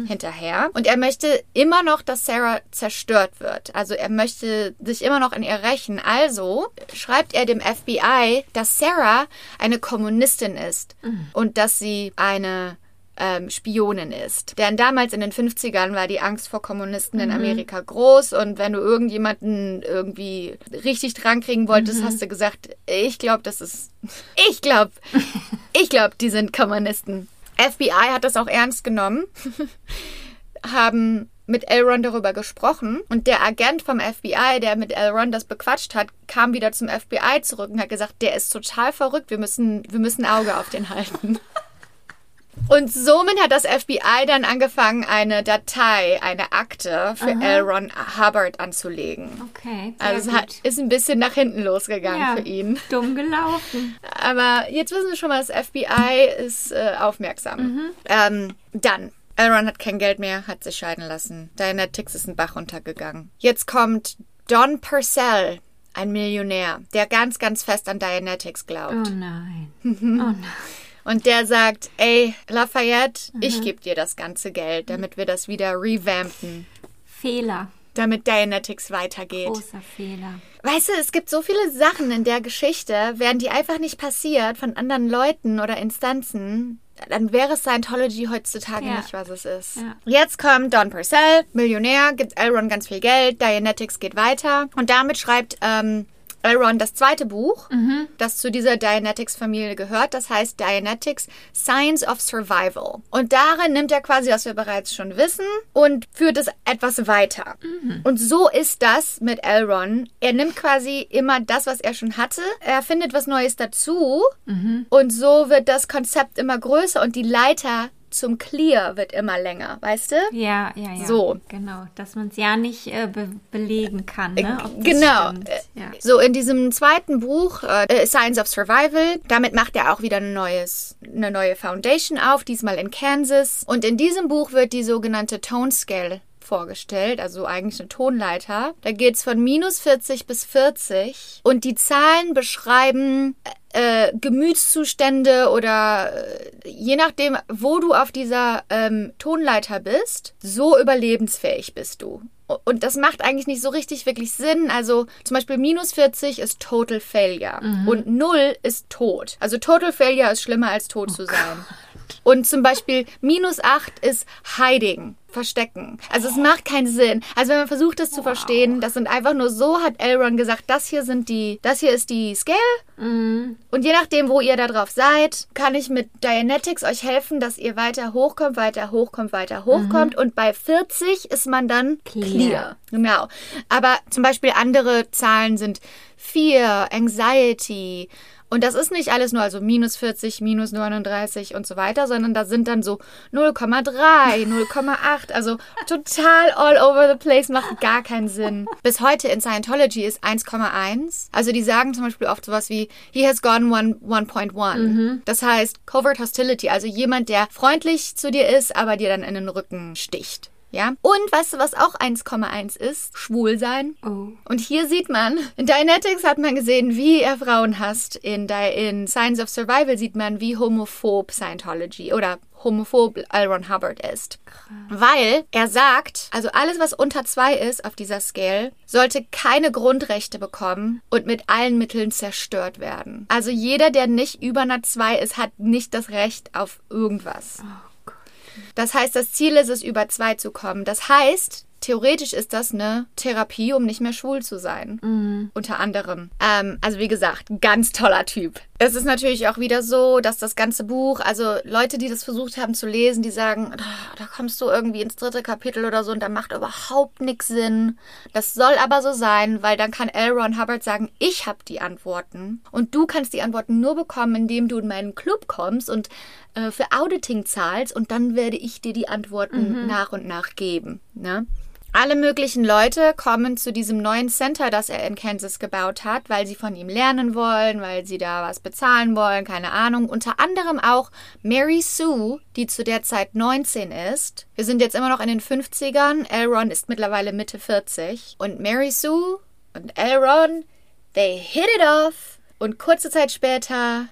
hinterher. Und er möchte immer noch, dass Sarah zerstört wird. Also er möchte sich immer noch an ihr rächen. Also schreibt er dem FBI, dass Sarah eine Kommunistin ist und dass sie eine ähm, Spionin ist. Denn damals in den 50ern war die Angst vor Kommunisten in Amerika groß und wenn du irgendjemanden irgendwie richtig dran kriegen wolltest, hast du gesagt, ich glaube, das ist, ich glaube, ich glaube, die sind Kommunisten. FBI hat das auch ernst genommen, haben mit Elron darüber gesprochen und der Agent vom FBI, der mit Elron das bequatscht hat, kam wieder zum FBI zurück und hat gesagt, der ist total verrückt, wir müssen, wir müssen Auge auf den halten. Und somit hat das FBI dann angefangen, eine Datei, eine Akte für L. Ron Hubbard anzulegen. Okay. Also es hat, ist ein bisschen nach hinten losgegangen ja, für ihn. Dumm gelaufen. Aber jetzt wissen wir schon mal, das FBI ist äh, aufmerksam. Ähm, dann, Elron hat kein Geld mehr, hat sich scheiden lassen. Dianetics ist ein Bach runtergegangen. Jetzt kommt Don Purcell, ein Millionär, der ganz, ganz fest an Dianetics glaubt. Oh nein. Oh nein. Und der sagt, ey, Lafayette, ich gebe dir das ganze Geld, damit wir das wieder revampen, Fehler. damit Dianetics weitergeht. Großer Fehler. Weißt du, es gibt so viele Sachen in der Geschichte, wären die einfach nicht passiert von anderen Leuten oder Instanzen, dann wäre Scientology heutzutage Ja. nicht, was es ist. Ja. Jetzt kommt Don Purcell, Millionär, gibt Elron ganz viel Geld, Dianetics geht weiter und damit schreibt ähm, Elron das zweite Buch, das zu dieser Dianetics-Familie gehört. Das heißt Dianetics Science of Survival. Und darin nimmt er quasi, was wir bereits schon wissen, und führt es etwas weiter. Und so ist das mit Elron. Er nimmt quasi immer das, was er schon hatte, er findet was Neues dazu und so wird das Konzept immer größer und die Leiter zum Clear wird immer länger, weißt du? Ja, ja, ja. So. Genau, dass man es ja nicht äh, be belegen kann, ne? das Genau. Äh, Ja. So, in diesem zweiten Buch, äh, Science of Survival, damit macht er auch wieder ein neues, eine neue Foundation auf, diesmal in Kansas. Und in diesem Buch wird die sogenannte Tone Scale vorgestellt, also eigentlich eine Tonleiter. Da geht's von minus 40 bis 40 und die Zahlen beschreiben äh, Gemütszustände oder äh, je nachdem, wo du auf dieser ähm, Tonleiter bist, so überlebensfähig bist du. Und das macht eigentlich nicht so richtig wirklich Sinn. Also zum Beispiel minus 40 ist Total Failure und 0 ist tot. Also Total Failure ist schlimmer als tot zu sein. Und zum Beispiel minus 8 ist Hiding, Verstecken. Also es macht keinen Sinn. Also wenn man versucht, das zu verstehen, das sind einfach nur so, hat Elrond gesagt, das hier sind die, das hier ist die Scale. Und je nachdem, wo ihr da drauf seid, kann ich mit Dianetics euch helfen, dass ihr weiter hochkommt, weiter hochkommt, weiter hochkommt. Und bei 40 ist man dann clear. Clear. Genau. Aber zum Beispiel andere Zahlen sind Fear, Anxiety. Und das ist nicht alles nur also minus 40, minus 39 und so weiter, sondern da sind dann so 0,3, 0,8. Also total all over the place, macht gar keinen Sinn. Bis heute in Scientology ist 1,1. Also die sagen zum Beispiel oft sowas wie, he has gone one- 1.1. Das heißt Covert Hostility, also jemand, der freundlich zu dir ist, aber dir dann in den Rücken sticht. Ja. Und weißt du, was auch 1,1 ist? Schwul sein. Oh. Und hier sieht man, in Dianetics hat man gesehen, wie er Frauen hasst. In, Di in Signs of Survival sieht man, wie homophob Scientology oder homophob L. Ron Hubbard ist. Weil er sagt, also alles, was unter zwei ist auf dieser Scale, sollte keine Grundrechte bekommen und mit allen Mitteln zerstört werden. Also jeder, der nicht über einer zwei ist, hat nicht das Recht auf irgendwas. Das heißt, das Ziel ist es, über zwei zu kommen. Das heißt, theoretisch ist das eine Therapie, um nicht mehr schwul zu sein. Unter anderem. Ähm, also wie gesagt, ganz toller Typ. Es ist natürlich auch wieder so, dass das ganze Buch, also Leute, die das versucht haben zu lesen, die sagen, "Ah, da kommst du irgendwie ins dritte Kapitel oder so und da macht überhaupt nichts Sinn. Das soll aber so sein, weil dann kann L. Ron Hubbard sagen, ich habe die Antworten und du kannst die Antworten nur bekommen, indem du in meinen Club kommst und äh, für Auditing zahlst und dann werde ich dir die Antworten nach und nach geben. Ne? Alle möglichen Leute kommen zu diesem neuen Center, das er in Kansas gebaut hat, weil sie von ihm lernen wollen, weil sie da was bezahlen wollen, keine Ahnung. Unter anderem auch Mary Sue, die zu der Zeit 19 ist. Wir sind jetzt immer noch in den 50ern. Elron ist mittlerweile Mitte 40. Und Mary Sue und Elron, they hit it off. Und kurze Zeit später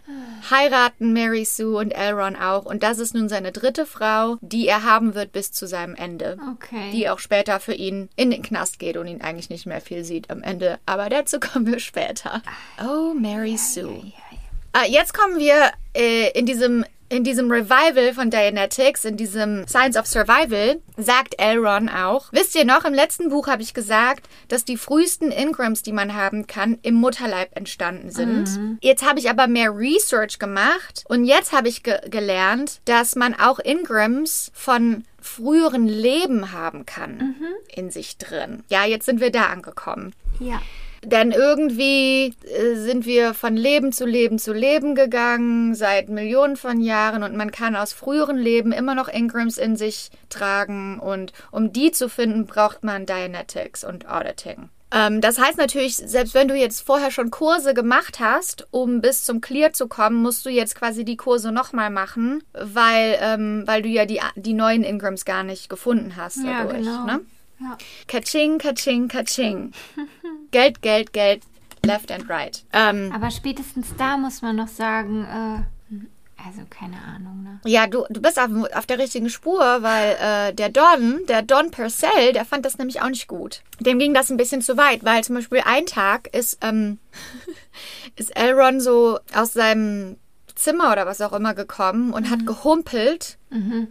heiraten Mary Sue und Elron auch. Und das ist nun seine dritte Frau, die er haben wird bis zu seinem Ende. Okay. Die auch später für ihn in den Knast geht und ihn eigentlich nicht mehr viel sieht am Ende. Aber dazu kommen wir später. Oh, Mary Sue. Ah, jetzt kommen wir äh, in diesem in diesem Revival von Dianetics, in diesem Science of Survival, sagt Elron auch, wisst ihr noch, im letzten Buch habe ich gesagt, dass die frühesten Ingrams, die man haben kann, im Mutterleib entstanden sind. Jetzt habe ich aber mehr Research gemacht und jetzt habe ich ge gelernt, dass man auch Ingrams von früheren Leben haben kann in sich drin. Ja, jetzt sind wir da angekommen. Ja. Denn irgendwie äh, sind wir von Leben zu Leben zu Leben gegangen, seit Millionen von Jahren und man kann aus früheren Leben immer noch Ingrams in sich tragen und um die zu finden, braucht man Dianetics und Auditing. Ähm, das heißt natürlich, selbst wenn du jetzt vorher schon Kurse gemacht hast, um bis zum Clear zu kommen, musst du jetzt quasi die Kurse nochmal machen, weil, ähm, weil du ja die, die neuen Ingrams gar nicht gefunden hast Ja, dadurch. genau. Ne? Ja. Kaching, kaching, kaching. Geld, Geld, Geld, left and right. Ähm, Aber spätestens da muss man noch sagen, äh, also keine Ahnung, ne? ja, du, du bist auf, auf der richtigen Spur, weil äh, der Don, der Don Purcell, der fand das nämlich auch nicht gut. Dem ging das ein bisschen zu weit, weil zum Beispiel ein Tag ist, ähm, ist Elron so aus seinem Zimmer oder was auch immer gekommen und hat gehumpelt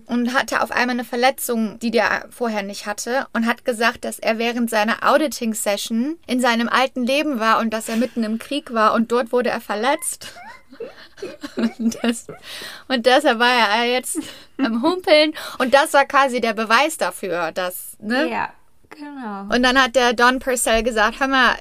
und hatte auf einmal eine Verletzung, die der vorher nicht hatte und hat gesagt, dass er während seiner Auditing-Session in seinem alten Leben war und dass er mitten im Krieg war und dort wurde er verletzt. Und, das, und deshalb war er jetzt am Humpeln und das war quasi der Beweis dafür, dass, ne? Ja, genau. Und dann hat der Don Purcell gesagt, hör mal,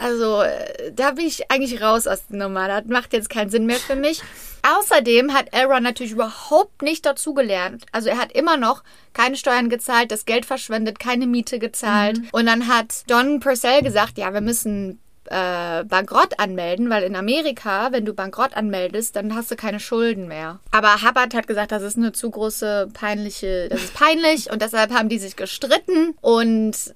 also äh, da bin ich eigentlich raus aus der Nummer. Das macht jetzt keinen Sinn mehr für mich. Außerdem hat Elron natürlich überhaupt nicht dazugelernt. Also er hat immer noch keine Steuern gezahlt, das Geld verschwendet, keine Miete gezahlt. Und dann hat Don Purcell gesagt, ja, wir müssen äh, Bankrott anmelden, weil in Amerika, wenn du Bankrott anmeldest, dann hast du keine Schulden mehr. Aber Hubbard hat gesagt, das ist eine zu große peinliche, das ist peinlich und deshalb haben die sich gestritten und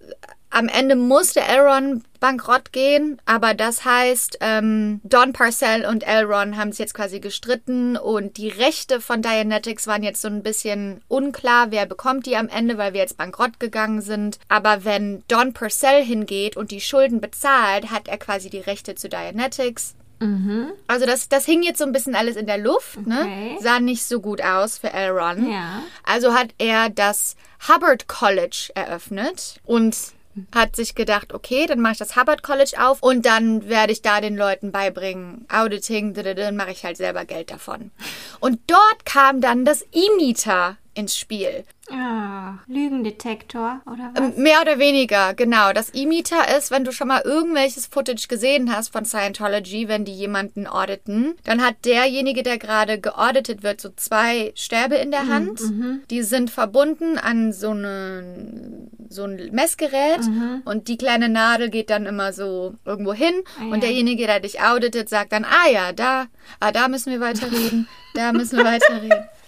am Ende musste Elron bankrott gehen, aber das heißt, ähm, Don Parcell und Elron haben es jetzt quasi gestritten und die Rechte von Dianetics waren jetzt so ein bisschen unklar, wer bekommt die am Ende, weil wir jetzt bankrott gegangen sind. Aber wenn Don Parcell hingeht und die Schulden bezahlt, hat er quasi die Rechte zu Dianetics. Also das, das hing jetzt so ein bisschen alles in der Luft, ne? Okay. Sah nicht so gut aus für Elron. Ja. Also hat er das Hubbard College eröffnet und hat sich gedacht, okay, dann mache ich das Hubbard College auf und dann werde ich da den Leuten beibringen, Auditing, dann mache ich halt selber Geld davon. Und dort kam dann das E-Meter ins Spiel. Ah, Lügendetektor, oder was? Ähm, Mehr oder weniger, genau. Das E-Meter ist, wenn du schon mal irgendwelches Footage gesehen hast von Scientology, wenn die jemanden auditen, dann hat derjenige, der gerade geauditet wird, so zwei Stäbe in der Hand. Die sind verbunden an so, eine, so ein Messgerät und die kleine Nadel geht dann immer so irgendwo hin Ah, ja. und derjenige, der dich auditet, sagt dann, ah ja, da, ah, da müssen wir weiterreden, da müssen wir weiterreden.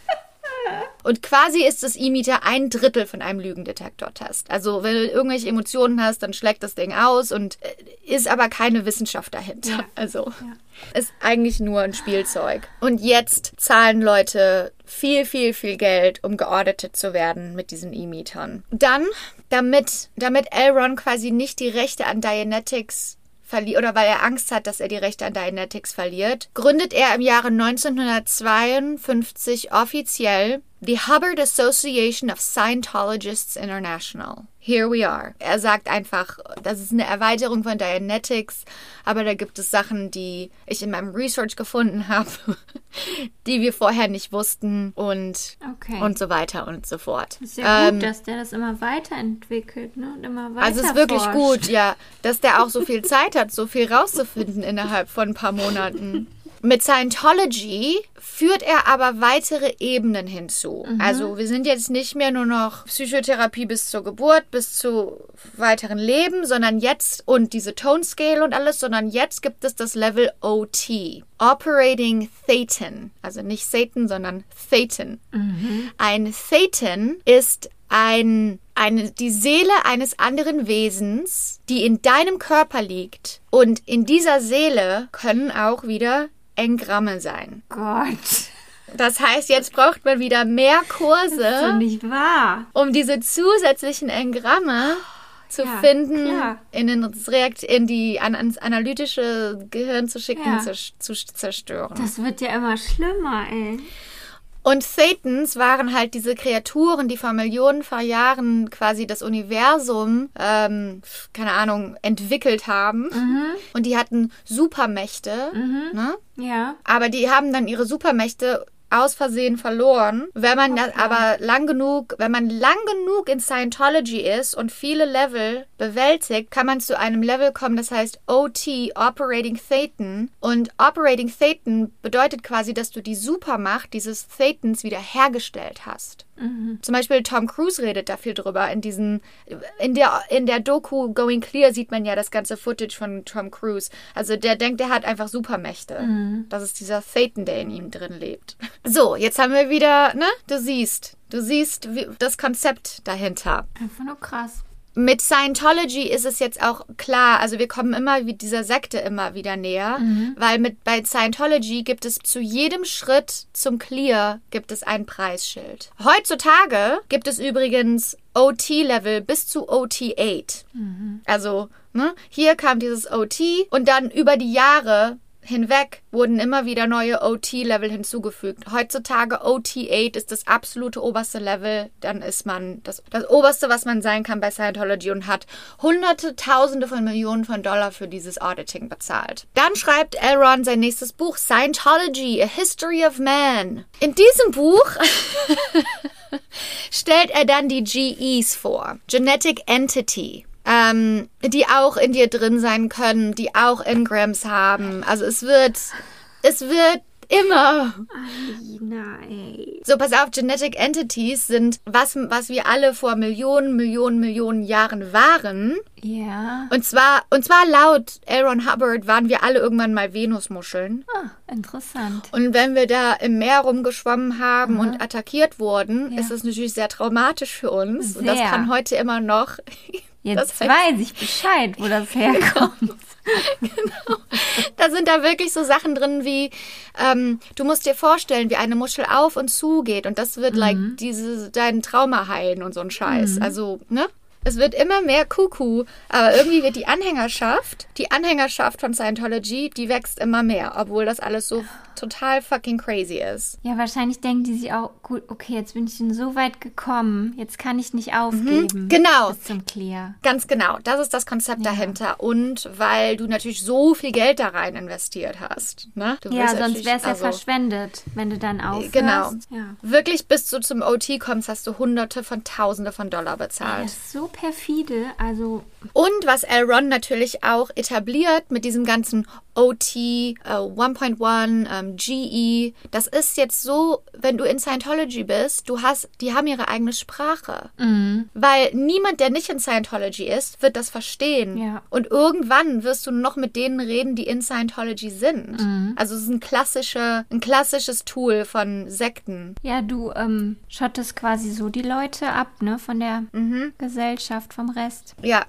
Und quasi ist das E-Meter ein Drittel von einem Lügendetektor-Test. Also wenn du irgendwelche Emotionen hast, dann schlägt das Ding aus und äh, ist aber keine Wissenschaft dahinter. Also ist eigentlich nur ein Spielzeug. Und jetzt zahlen Leute viel, viel, viel Geld, um geauditet zu werden mit diesen E-Metern. Dann, damit, damit Elron quasi nicht die Rechte an Dianetics verliert oder weil er Angst hat, dass er die Rechte an Dianetics verliert, gründet er im Jahre 1952 offiziell die Hubbard Association of Scientologists International. Here we are. Er sagt einfach, das ist eine Erweiterung von Dianetics, aber da gibt es Sachen, die ich in meinem Research gefunden habe, die wir vorher nicht wussten und, Okay. und so weiter und so fort. ist ja Ähm, gut, dass der das immer weiterentwickelt, ne? Und immer weiter also es ist wirklich forscht. gut, ja, dass der auch so viel Zeit hat, so viel rauszufinden innerhalb von ein paar Monaten. Mit Scientology führt er aber weitere Ebenen hinzu. Also wir sind jetzt nicht mehr nur noch Psychotherapie bis zur Geburt, bis zu weiteren Leben, sondern jetzt und diese Tone Scale und alles, sondern jetzt gibt es das Level OT. Operating Thetan. Also nicht Satan, sondern Thetan. Ein Thetan ist ein, eine, die Seele eines anderen Wesens, die in deinem Körper liegt. Und in dieser Seele können auch wieder Engramme sein. Gott, Das heißt, jetzt braucht man wieder mehr Kurse, nicht wahr. um diese zusätzlichen Engramme zu Ja, finden, klar. in, den Reakt in die an, ans analytische Gehirn zu schicken, Ja. zu, zu zerstören. Das wird ja immer schlimmer, ey. Und Thetans waren halt diese Kreaturen, die vor Millionen von Jahren quasi das Universum, ähm, keine Ahnung, entwickelt haben. Und die hatten Supermächte, ne? Ja. Aber die haben dann ihre Supermächte aus Versehen verloren. Wenn man das aber lang genug, wenn man lang genug in Scientology ist und viele Level bewältigt, kann man zu einem Level kommen, das heißt OT, Operating Thetan. Und Operating Thetan bedeutet quasi, dass du die Supermacht dieses Thetans wieder hergestellt hast. Zum Beispiel Tom Cruise redet da viel drüber. In diesen, in der, in der Doku Going Clear sieht man ja das ganze Footage von Tom Cruise. Also der denkt, er hat einfach Supermächte. Das ist dieser Satan, der in ihm drin lebt. So, jetzt haben wir wieder, ne? Du siehst, du siehst wie, das Konzept dahinter. Einfach nur krass. Mit Scientology ist es jetzt auch klar, also wir kommen immer wie dieser Sekte immer wieder näher, weil mit bei Scientology gibt es zu jedem Schritt zum Clear gibt es ein Preisschild. Heutzutage gibt es übrigens OT-Level bis zu OT8. Also, ne, hier kam dieses OT und dann über die Jahre hinweg wurden immer wieder neue OT-Level hinzugefügt. Heutzutage OT8 ist das absolute oberste Level. Dann ist man das, das oberste, was man sein kann bei Scientology und hat hunderte, tausende von Millionen von Dollar für dieses Auditing bezahlt. Dann schreibt Elron sein nächstes Buch Scientology, A History of Man. In diesem Buch stellt er dann die GEs vor. Genetic Entity. Ähm, die auch in dir drin sein können, die auch Engrams haben. Also es wird, es wird Immer. Alina, ey. So, pass auf, Genetic Entities sind was, was wir alle vor Millionen, Millionen, Millionen Jahren waren. Ja. Und zwar, und zwar laut Aaron Hubbard waren wir alle irgendwann mal Venusmuscheln. Ah, interessant. Und wenn wir da im Meer rumgeschwommen haben und attackiert wurden, Ja. ist das natürlich sehr traumatisch für uns. Und das Sehr. kann heute immer noch. Jetzt das heißt- weiß ich Bescheid, wo das herkommt. Da sind da wirklich so Sachen drin wie, ähm, du musst dir vorstellen, wie eine Muschel auf und zu geht und das wird like diese dein Trauma heilen und so ein Scheiß. Also, ne? Es wird immer mehr Kuckuck, aber irgendwie wird die Anhängerschaft, die Anhängerschaft von Scientology, die wächst immer mehr, obwohl das alles so total fucking crazy ist. Ja, wahrscheinlich denken die sich auch, gut, okay, jetzt bin ich schon so weit gekommen, jetzt kann ich nicht aufgeben. Genau. Bis zum Clear. Ganz genau, das ist das Konzept dahinter. Und weil du natürlich so viel Geld da rein investiert hast. Ne? Du Ja, sonst wäre es ja also- verschwendet, wenn du dann aufhörst. Genau. Ja. Wirklich, bis du zum OT kommst, hast du Hunderte von Tausende von Dollar Das bezahlt. ist so perfide, also Und was L. Ron natürlich auch etabliert mit diesem ganzen OT, äh, 1.1, ähm, GE, das ist jetzt so, wenn du in Scientology bist, du hast, die haben ihre eigene Sprache. Mhm. Weil niemand, der nicht in Scientology ist, wird das verstehen. Ja. Und irgendwann wirst du noch mit denen reden, die in Scientology sind. Mhm. Also es ist ein, klassische, ein klassisches Tool von Sekten. ja, du ähm, schottest quasi so die Leute ab, ne, von der Mhm. Gesellschaft, vom Rest. Ja.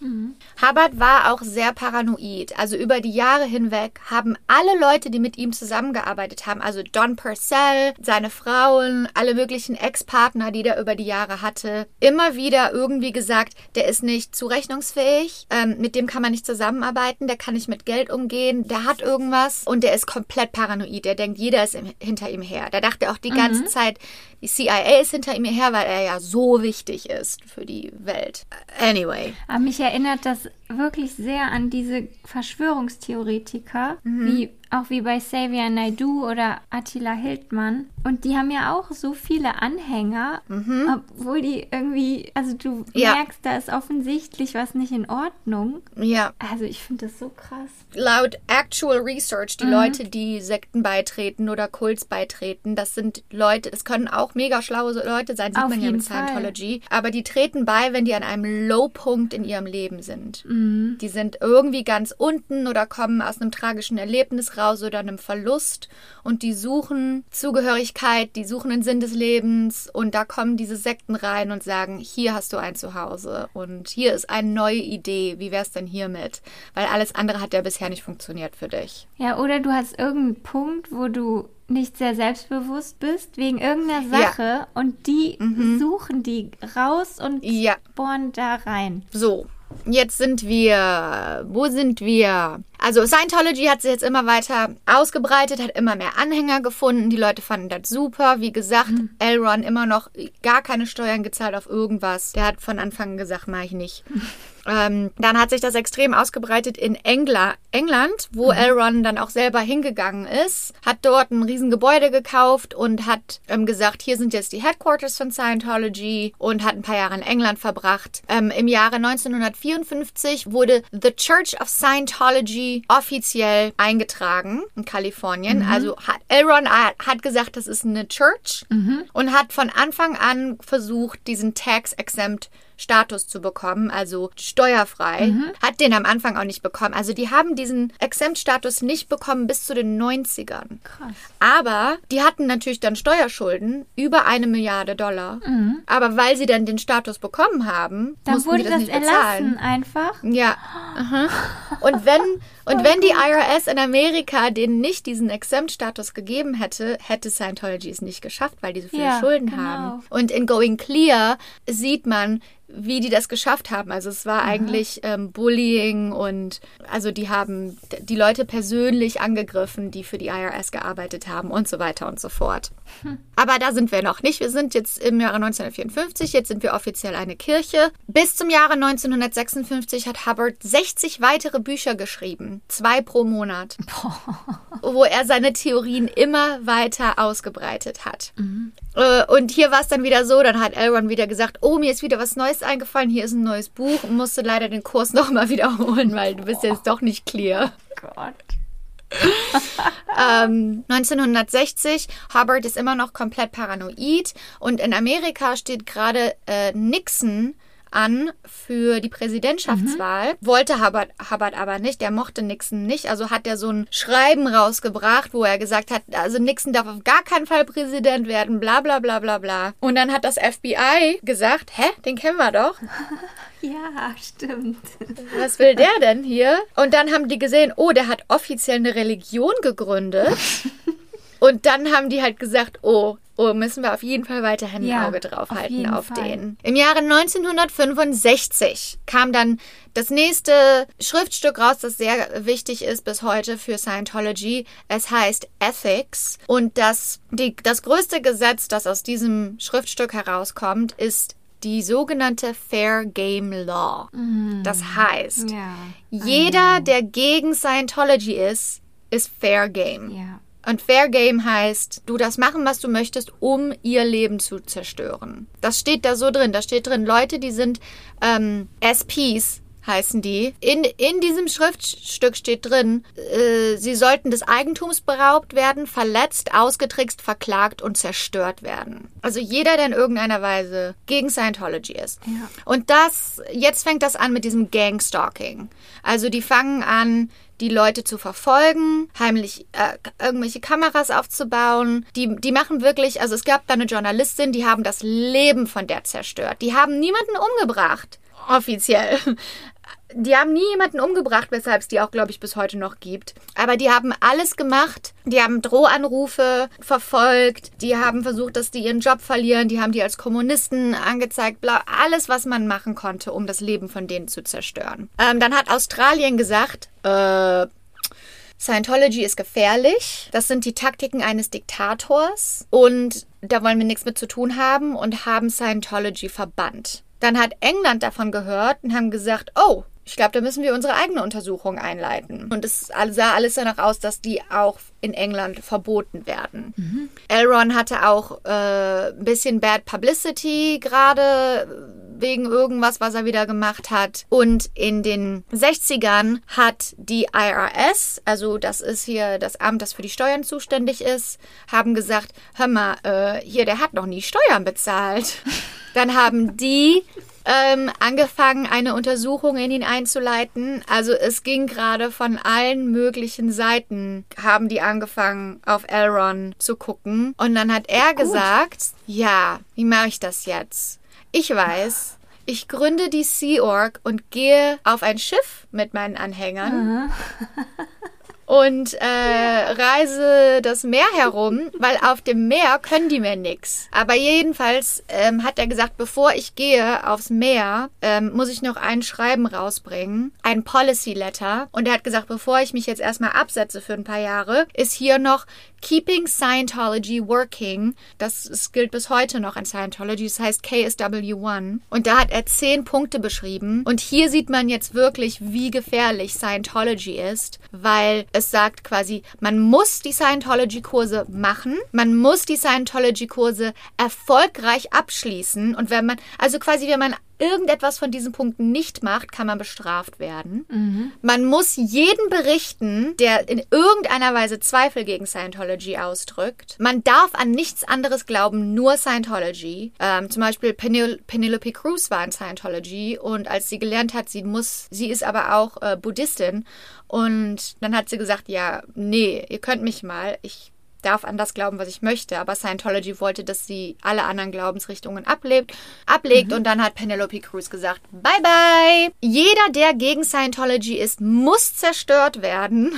Hubbard war auch sehr paranoid. Also über die Jahre hinweg haben alle Leute, die mit ihm zusammengearbeitet haben, also Don Purcell, seine Frauen, alle möglichen Ex-Partner, die der über die Jahre hatte, immer wieder irgendwie gesagt, der ist nicht zurechnungsfähig, ähm, mit dem kann man nicht zusammenarbeiten, der kann nicht mit Geld umgehen, der hat irgendwas und der ist komplett paranoid. Der denkt, jeder ist im, hinter ihm her. Der dachte auch die ganze Zeit, die CIA ist hinter ihm her, weil er ja so wichtig ist für die Welt. Anyway. Aber mich erinnert das wirklich sehr an diese Verschwörungstheoretiker, Mhm. wie auch wie bei Xavier Naidu oder Attila Hildmann. Und die haben ja auch so viele Anhänger, obwohl die irgendwie, also du Mhm. Ja. merkst, da ist offensichtlich was nicht in Ordnung. Ja, Also ich finde das so krass. laut Actual Research, die Leute, die Sekten beitreten oder Kults beitreten, das sind Leute, das können auch mega schlaue Leute sein, sieht Auf man ja mit Fall. Scientology, aber die treten bei, wenn die an einem Low-Punkt in ihrem Leben sind. Die sind irgendwie ganz unten oder kommen aus einem tragischen Erlebnis raus oder einem Verlust und die suchen Zugehörigkeit, die suchen den Sinn des Lebens und da kommen diese Sekten rein und sagen, hier hast du ein Zuhause und hier ist eine neue Idee, wie wär's denn hiermit? Weil alles andere hat ja bisher nicht funktioniert für dich. Ja, oder du hast irgendeinen Punkt, wo du nicht sehr selbstbewusst bist wegen irgendeiner Ja. Mhm. Sache und die suchen die raus und Ja. bohren da rein. So, jetzt sind wir. Wo sind wir? Also Scientology hat sich jetzt immer weiter ausgebreitet, hat immer mehr Anhänger gefunden. Die Leute fanden das super. Wie gesagt, L. Ron immer noch gar keine Steuern gezahlt auf irgendwas. Der hat von Anfang an gesagt, mach ich nicht. Ähm, dann hat sich das extrem ausgebreitet in Engla England, wo L. Ron dann auch selber hingegangen ist, hat dort ein Riesengebäude gekauft und hat ähm, gesagt, hier sind jetzt die Headquarters von Scientology und hat ein paar Jahre in England verbracht. Ähm, Im Jahre 1954 wurde The Church of Scientology offiziell eingetragen in Kalifornien. Also hat L. Ron hat gesagt, das ist eine Church und hat von Anfang an versucht, diesen Tax-Exempt Status zu bekommen, also steuerfrei. Hat den am Anfang auch nicht bekommen. Also die haben diesen Exempt-Status nicht bekommen bis zu den 90ern. Krass. Aber die hatten natürlich dann Steuerschulden über eine Milliarde Dollar. Aber weil sie dann den Status bekommen haben, Dann mussten wurde das das nicht bezahlen. erlassen einfach. Ja. Aha. Und wenn und wenn die IRS in Amerika denen nicht diesen Exempt-Status gegeben hätte, hätte Scientology es nicht geschafft, weil die so viele Ja, Schulden genau. haben. Und in Going Clear sieht man, wie die das geschafft haben. Also es war eigentlich ähm, Bullying und also die haben die Leute persönlich angegriffen, die für die IRS gearbeitet haben und so weiter und so fort. Aber da sind wir noch nicht. Wir sind jetzt im Jahre 1954, jetzt sind wir offiziell eine Kirche. Bis zum Jahre 1956 hat Hubbard 60 weitere Bücher geschrieben, zwei pro Monat, wo er seine Theorien immer weiter ausgebreitet hat. Äh, Und hier war es dann wieder so, dann hat Elron wieder gesagt, oh, mir ist wieder was Neues eingefallen, hier ist ein neues Buch und musste leider den Kurs nochmal wiederholen, weil du bist jetzt doch nicht clear. Gott. ähm, 1960, Hubbard ist immer noch komplett paranoid. Und in Amerika steht gerade äh, Nixon an für die Präsidentschaftswahl. Mhm. Wollte Hubbard, Hubbard aber nicht. Der mochte Nixon nicht. Also hat er so ein Schreiben rausgebracht, wo er gesagt hat, also Nixon darf auf gar keinen Fall Präsident werden, bla bla bla bla bla. Und dann hat das FBI gesagt, hä, den kennen wir doch. Ja, stimmt. Was will der denn hier? Und dann haben die gesehen, oh, der hat offiziell eine Religion gegründet. Und dann haben die halt gesagt, oh, oh, müssen wir auf jeden Fall weiterhin ein Ja, Auge drauf auf halten auf Fall. den. Im Jahre 1965 kam dann das nächste Schriftstück raus, das sehr wichtig ist bis heute für Scientology. Es heißt Ethics. Und das, die, das größte Gesetz, das aus diesem Schriftstück herauskommt, ist die sogenannte Fair Game Law. Das heißt, Ja. jeder, der gegen Scientology ist, ist Fair Game. Ja. Und Fair Game heißt, du darfst machen, was du möchtest, um ihr Leben zu zerstören. Das steht da so drin. Da steht drin, Leute, die sind ähm, SPs, heißen die. In, in diesem Schriftstück steht drin, äh, sie sollten des Eigentums beraubt werden, verletzt, ausgetrickst, verklagt und zerstört werden. Also jeder, der in irgendeiner Weise gegen Scientology ist. Ja. Und das, jetzt fängt das an mit diesem Gangstalking. Also die fangen an, die Leute zu verfolgen, heimlich äh, irgendwelche Kameras aufzubauen. Die, die machen wirklich, also es gab da eine Journalistin, die haben das Leben von der zerstört. Die haben niemanden umgebracht. Offiziell. Die haben nie jemanden umgebracht, weshalb es die auch, glaube ich, bis heute noch gibt. Aber die haben alles gemacht. Die haben Drohanrufe verfolgt. Die haben versucht, dass die ihren Job verlieren. Die haben die als Kommunisten angezeigt. Bla, alles, was man machen konnte, um das Leben von denen zu zerstören. Ähm, dann hat Australien gesagt, äh, Scientology ist gefährlich. Das sind die Taktiken eines Diktators. Und da wollen wir nichts mit zu tun haben und haben Scientology verbannt. Dann hat England davon gehört und haben gesagt, oh, ich glaube, da müssen wir unsere eigene Untersuchung einleiten. Und es sah alles danach aus, dass die auch in England verboten werden. Elron hatte auch äh, ein bisschen Bad Publicity gerade wegen irgendwas, was er wieder gemacht hat. Und in den 60ern hat die IRS, also das ist hier das Amt, das für die Steuern zuständig ist, haben gesagt, hör mal, äh, hier, der hat noch nie Steuern bezahlt. Dann haben die ähm, angefangen, eine Untersuchung in ihn einzuleiten. Also es ging gerade von allen möglichen Seiten, haben die angefangen, auf Elron zu gucken. Und dann hat er gesagt, ja, wie mache ich das jetzt? Ich weiß, ich gründe die Sea Org und gehe auf ein Schiff mit meinen Anhängern und äh, reise das Meer herum, weil auf dem Meer können die mir nix. Aber jedenfalls ähm, hat er gesagt, bevor ich gehe aufs Meer, ähm, muss ich noch ein Schreiben rausbringen, ein Policy Letter. Und er hat gesagt, bevor ich mich jetzt erstmal absetze für ein paar Jahre, ist hier noch Keeping Scientology Working. Das, das gilt bis heute noch an Scientology. Das heißt KSW1. Und da hat er zehn Punkte beschrieben. Und hier sieht man jetzt wirklich, wie gefährlich Scientology ist, weil es sagt quasi, man muss die Scientology-Kurse machen, man muss die Scientology-Kurse erfolgreich abschließen. Und wenn man, also quasi, wenn man irgendetwas von diesen Punkten nicht macht, kann man bestraft werden. Man muss jeden berichten, der in irgendeiner Weise Zweifel gegen Scientology ausdrückt. Man darf an nichts anderes glauben, nur Scientology. Ähm, zum Beispiel Penel Penelope Cruz war in Scientology und als sie gelernt hat, sie muss, sie ist aber auch äh, Buddhistin und dann hat sie gesagt, ja, nee, ihr könnt mich mal, ich darf an das glauben, was ich möchte. Aber Scientology wollte, dass sie alle anderen Glaubensrichtungen ablegt, ablegt und dann hat Penelope Cruz gesagt, bye bye. Jeder, der gegen Scientology ist, muss zerstört werden.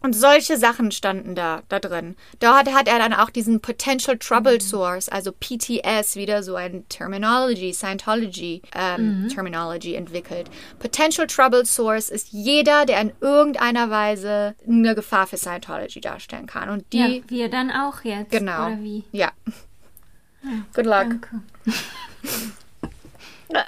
Und solche Sachen standen da, da drin. Dort hat er dann auch diesen Potential Trouble Source, also PTS, wieder so ein Terminology, Scientology ähm, Terminology entwickelt. Potential Trouble Source ist jeder, der in irgendeiner Weise eine Gefahr für Scientology darstellen kann. Und die ja, wir dann auch jetzt. Genau. Oder wie? Ja. Good luck.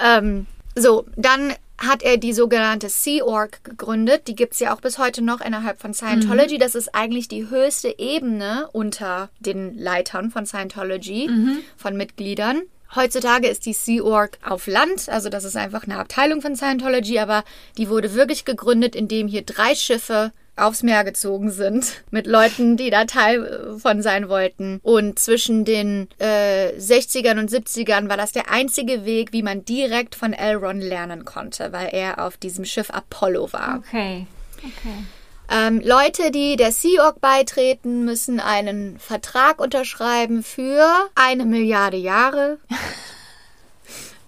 Ähm, so, dann hat er die sogenannte Sea Org gegründet. Die gibt es ja auch bis heute noch innerhalb von Scientology. Das ist eigentlich die höchste Ebene unter den Leitern von Scientology, von Mitgliedern. Heutzutage ist die Sea Org auf Land, also das ist einfach eine Abteilung von Scientology, aber die wurde wirklich gegründet, indem hier drei Schiffe aufs Meer gezogen sind mit Leuten, die da Teil von sein wollten. Und zwischen den äh, 60ern und 70ern war das der einzige Weg, wie man direkt von Elrond lernen konnte, weil er auf diesem Schiff Apollo war. Okay. Okay. Ähm, Leute, die der Sea Org beitreten, müssen einen Vertrag unterschreiben für eine Milliarde Jahre.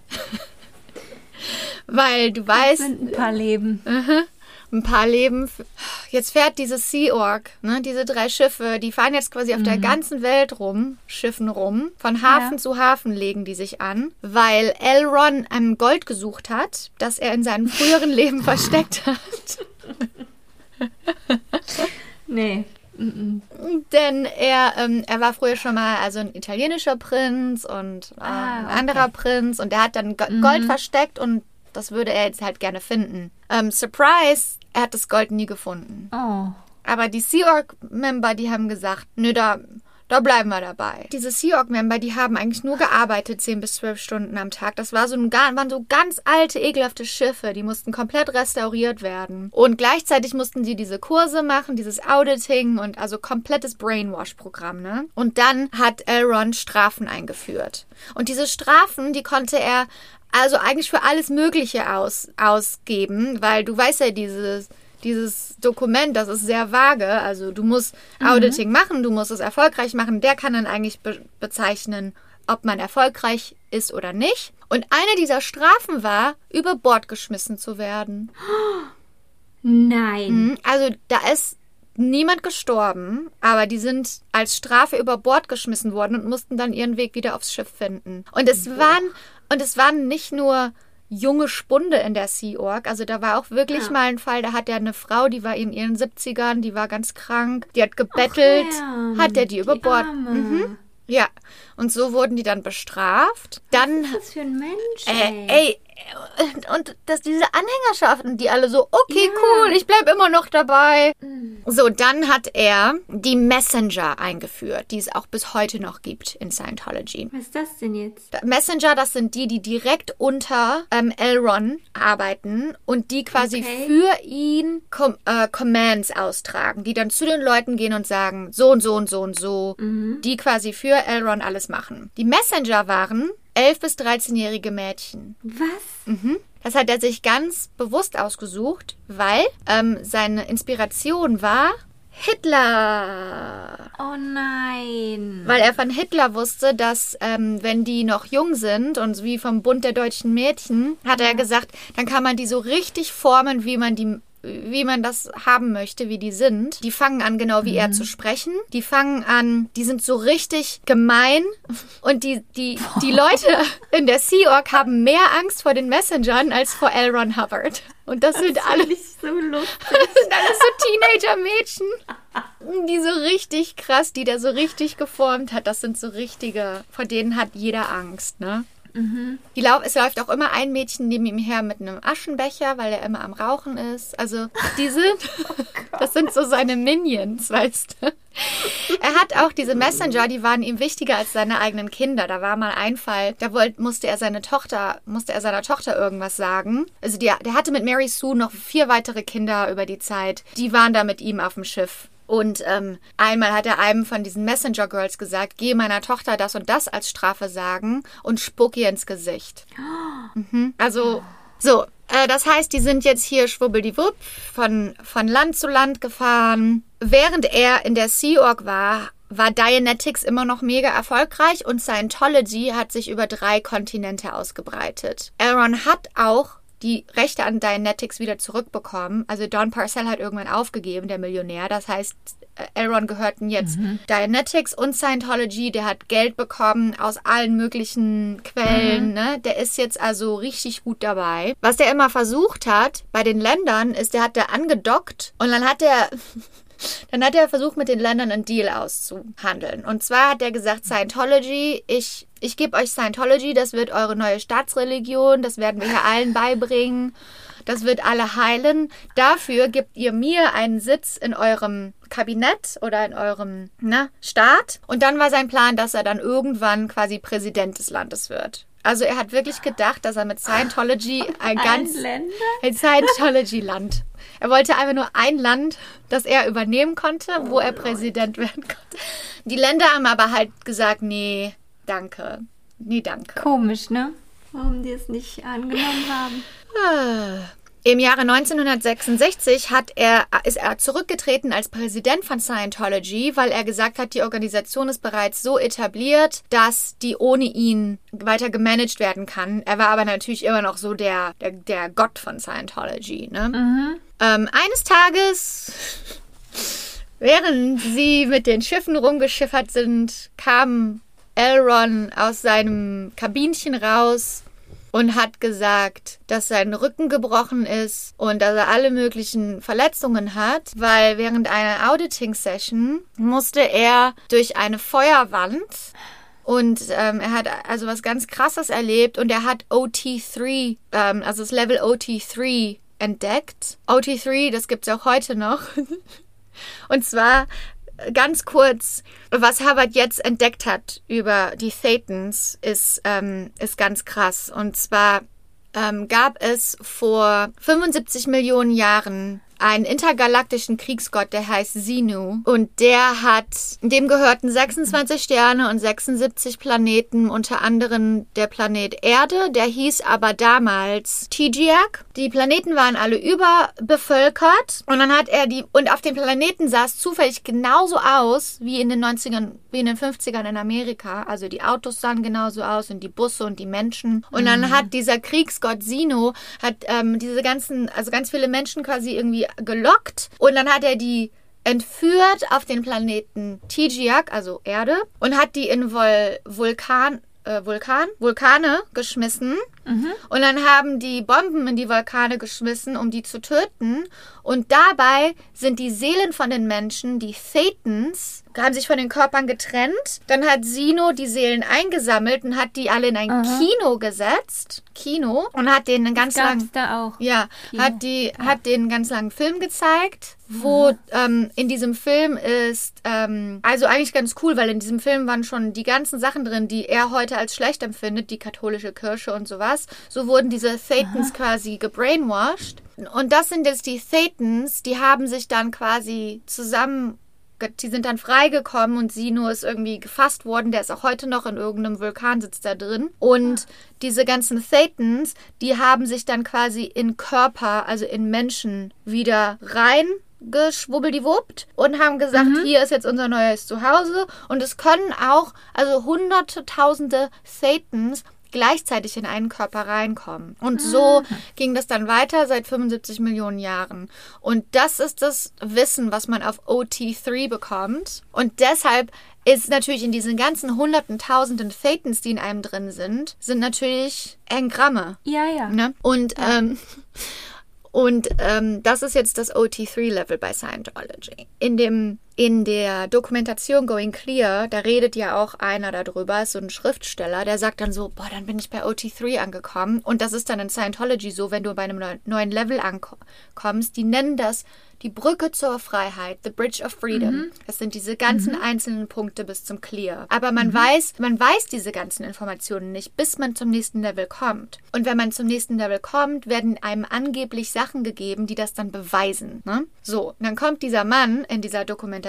Weil du Das weißt, sind ein paar Leben. Ein paar Leben. Jetzt fährt dieses Sea Org, ne, diese drei Schiffe, die fahren jetzt quasi auf der ganzen Welt rum, Schiffen rum. Von Hafen Ja. zu Hafen legen die sich an, weil Elron einem Gold gesucht hat, das er in seinem früheren Leben versteckt hat. Nee. Mhm. Denn er, ähm, er war früher schon mal also ein italienischer Prinz und äh, Ah, ein okay. anderer Prinz und er hat dann Go Gold versteckt und das würde er jetzt halt gerne finden. Ähm, Surprise, er hat das Gold nie gefunden. Oh. Aber die Sea Org-Member, die haben gesagt, nö, da, da bleiben wir dabei. Diese Sea Org-Member, die haben eigentlich nur gearbeitet, 10 bis 12 Stunden am Tag. Das war so ein, waren so ganz alte, ekelhafte Schiffe. Die mussten komplett restauriert werden. Und gleichzeitig mussten sie diese Kurse machen, dieses Auditing und also komplettes Brainwash-Programm, ne? Und dann hat Elrond Strafen eingeführt. Und diese Strafen, die konnte er also eigentlich für alles Mögliche aus, ausgeben, weil du weißt ja, dieses, dieses Dokument, das ist sehr vage. Also du musst Auditing machen, du musst es erfolgreich machen. Der kann dann eigentlich be bezeichnen, ob man erfolgreich ist oder nicht. Und eine dieser Strafen war, über Bord geschmissen zu werden. Nein. Mhm, Also da ist niemand gestorben, aber die sind als Strafe über Bord geschmissen worden und mussten dann ihren Weg wieder aufs Schiff finden. Und es waren und es waren nicht nur junge Spunde in der Sea Org, also da war auch wirklich Ja. mal ein Fall, da hat er eine Frau, die war in ihren 70ern, die war ganz krank, die hat gebettelt, Lärm, hat er die über die Bord. Arme. Mhm. Ja, und so wurden die dann bestraft. Dann Was ist das für ein Mensch? äh, ey? Und, und dass diese Anhängerschaften, die alle so, okay, Ja. cool, ich bleib immer noch dabei. Mhm. So, dann hat er die Messenger eingeführt, die es auch bis heute noch gibt in Scientology. Was ist das denn jetzt? Messenger, das sind die, die direkt unter ähm, Elron arbeiten und die quasi Okay. für ihn Com äh, Commands austragen, die dann zu den Leuten gehen und sagen, so und so und so und so, die quasi für Elron alles machen. Die Messenger waren 11- bis 13-jährige Mädchen. Was? Das hat er sich ganz bewusst ausgesucht, weil ähm, seine Inspiration war Hitler. Oh nein. Weil er von Hitler wusste, dass ähm, wenn die noch jung sind und wie vom Bund der deutschen Mädchen, hat er gesagt, dann kann man die so richtig formen, wie man die wie man das haben möchte, wie die sind. Die fangen an, genau wie er zu sprechen. Die fangen an, die sind so richtig gemein. Und die, die, die Leute in der Sea Org haben mehr Angst vor den Messengern als vor L. Ron Hubbard. Und das, sind alle so lustig. das sind alles so Teenager-Mädchen, die so richtig krass, die der so richtig geformt hat. Das sind so richtige, vor denen hat jeder Angst, ne? Die lau es läuft auch immer ein Mädchen neben ihm her mit einem Aschenbecher, weil er immer am Rauchen ist. Also die sind, das sind so seine Minions, weißt du. Er hat auch diese Messenger, die waren ihm wichtiger als seine eigenen Kinder. Da war mal ein Fall, da wollte, musste er seine Tochter, musste er seiner Tochter irgendwas sagen. Also die, der hatte mit Mary Sue noch vier weitere Kinder über die Zeit. Die waren da mit ihm auf dem Schiff. Und ähm, einmal hat er einem von diesen Messenger Girls gesagt, geh meiner Tochter das und das als Strafe sagen und spuck ihr ins Gesicht. Mhm. Also, so, äh, das heißt, die sind jetzt hier schwubbeldiwupp von, von Land zu Land gefahren. Während er in der Sea Org war, war Dianetics immer noch mega erfolgreich und Scientology hat sich über drei Kontinente ausgebreitet. Aaron hat auch die Rechte an Dianetics wieder zurückbekommen. Also Don Parcell hat irgendwann aufgegeben, der Millionär. Das heißt, Aaron gehörten jetzt Dianetics und Scientology. Der hat Geld bekommen aus allen möglichen Quellen. Ne? Der ist jetzt also richtig gut dabei. Was der immer versucht hat bei den Ländern, ist, der hat da angedockt und dann hat er dann hat er versucht, mit den Ländern einen Deal auszuhandeln. Und zwar hat er gesagt, Scientology, ich, ich gebe euch Scientology, das wird eure neue Staatsreligion, das werden wir hier allen beibringen, das wird alle heilen. Dafür gebt ihr mir einen Sitz in eurem Kabinett oder in eurem ne, Staat. Und dann war sein Plan, dass er dann irgendwann quasi Präsident des Landes wird. Also er hat wirklich gedacht, dass er mit Scientology ein ganz Länder? ein Scientology-Land Er wollte einfach nur ein Land, das er übernehmen konnte, wo er Präsident werden konnte. Die Länder haben aber halt gesagt, nee, danke. Nee, danke. Komisch, ne? Warum die es nicht angenommen haben. Ah. Im Jahre 1966 hat er, ist er zurückgetreten als Präsident von Scientology, weil er gesagt hat, die Organisation ist bereits so etabliert, dass die ohne ihn weiter gemanagt werden kann. Er war aber natürlich immer noch so der, der, der Gott von Scientology. Ne? Ähm, eines Tages, während sie mit den Schiffen rumgeschiffert sind, kam Elron aus seinem Kabinchen raus und hat gesagt, dass sein Rücken gebrochen ist und dass er alle möglichen Verletzungen hat, weil während einer Auditing-Session musste er durch eine Feuerwand und ähm, er hat also was ganz Krasses erlebt und er hat OT3, ähm, also das Level OT3 entdeckt. OT3, das gibt es auch heute noch. und zwar ganz kurz, was Harvard jetzt entdeckt hat über die Thetans, ist, ähm, ist ganz krass. Und zwar ähm, gab es vor 75 Millionen Jahren einen intergalaktischen Kriegsgott, der heißt Sinu. Und der hat, dem gehörten 26 Sterne und 76 Planeten, unter anderem der Planet Erde. Der hieß aber damals Tijiak. Die Planeten waren alle überbevölkert. Und dann hat er die, und auf dem Planeten sah es zufällig genauso aus wie in den 90ern, wie in den 50ern in Amerika. Also die Autos sahen genauso aus und die Busse und die Menschen. Und dann hat dieser Kriegsgott Sino, hat ähm, diese ganzen, also ganz viele Menschen quasi irgendwie gelockt und dann hat er die entführt auf den Planeten Tijiak, also Erde, und hat die in Vol Vulkan, äh, Vulkan, Vulkane geschmissen. Und dann haben die Bomben in die Vulkane geschmissen, um die zu töten. Und dabei sind die Seelen von den Menschen, die Thetans, haben sich von den Körpern getrennt. Dann hat Sino die Seelen eingesammelt und hat die alle in ein Kino gesetzt. Kino. Und hat denen einen ganz langen. da auch. Ja, Kino. hat die hat den einen ganz langen Film gezeigt, wo ähm, in diesem Film ist ähm, also eigentlich ganz cool, weil in diesem Film waren schon die ganzen Sachen drin, die er heute als schlecht empfindet, die katholische Kirche und sowas. So wurden diese Thetans quasi gebrainwashed. Und das sind jetzt die Thetans, die haben sich dann quasi zusammen die sind dann freigekommen und Sino ist irgendwie gefasst worden. Der ist auch heute noch in irgendeinem Vulkan, sitzt da drin. Und diese ganzen Thetans, die haben sich dann quasi in Körper, also in Menschen, wieder rein geschwubbeldiwuppt und haben gesagt, hier ist jetzt unser neues Zuhause. Und es können auch, also hunderte, tausende Thetans gleichzeitig in einen Körper reinkommen. Und so ging das dann weiter seit 75 Millionen Jahren. Und das ist das Wissen, was man auf OT3 bekommt. Und deshalb ist natürlich in diesen ganzen hunderten, tausenden Thetans, die in einem drin sind, sind natürlich Engramme. Ja, ja. Ne? Und, ähm, und ähm, das ist jetzt das OT3-Level bei Scientology. In dem in der Dokumentation Going Clear, da redet ja auch einer darüber, ist so ein Schriftsteller, der sagt dann so, boah, dann bin ich bei OT3 angekommen. Und das ist dann in Scientology so, wenn du bei einem neu- neuen Level ankommst, die nennen das die Brücke zur Freiheit, the Bridge of Freedom. Das sind diese ganzen einzelnen Punkte bis zum Clear. Aber man weiß, man weiß diese ganzen Informationen nicht, bis man zum nächsten Level kommt. Und wenn man zum nächsten Level kommt, werden einem angeblich Sachen gegeben, die das dann beweisen. Ne? So, und dann kommt dieser Mann in dieser Dokumentation,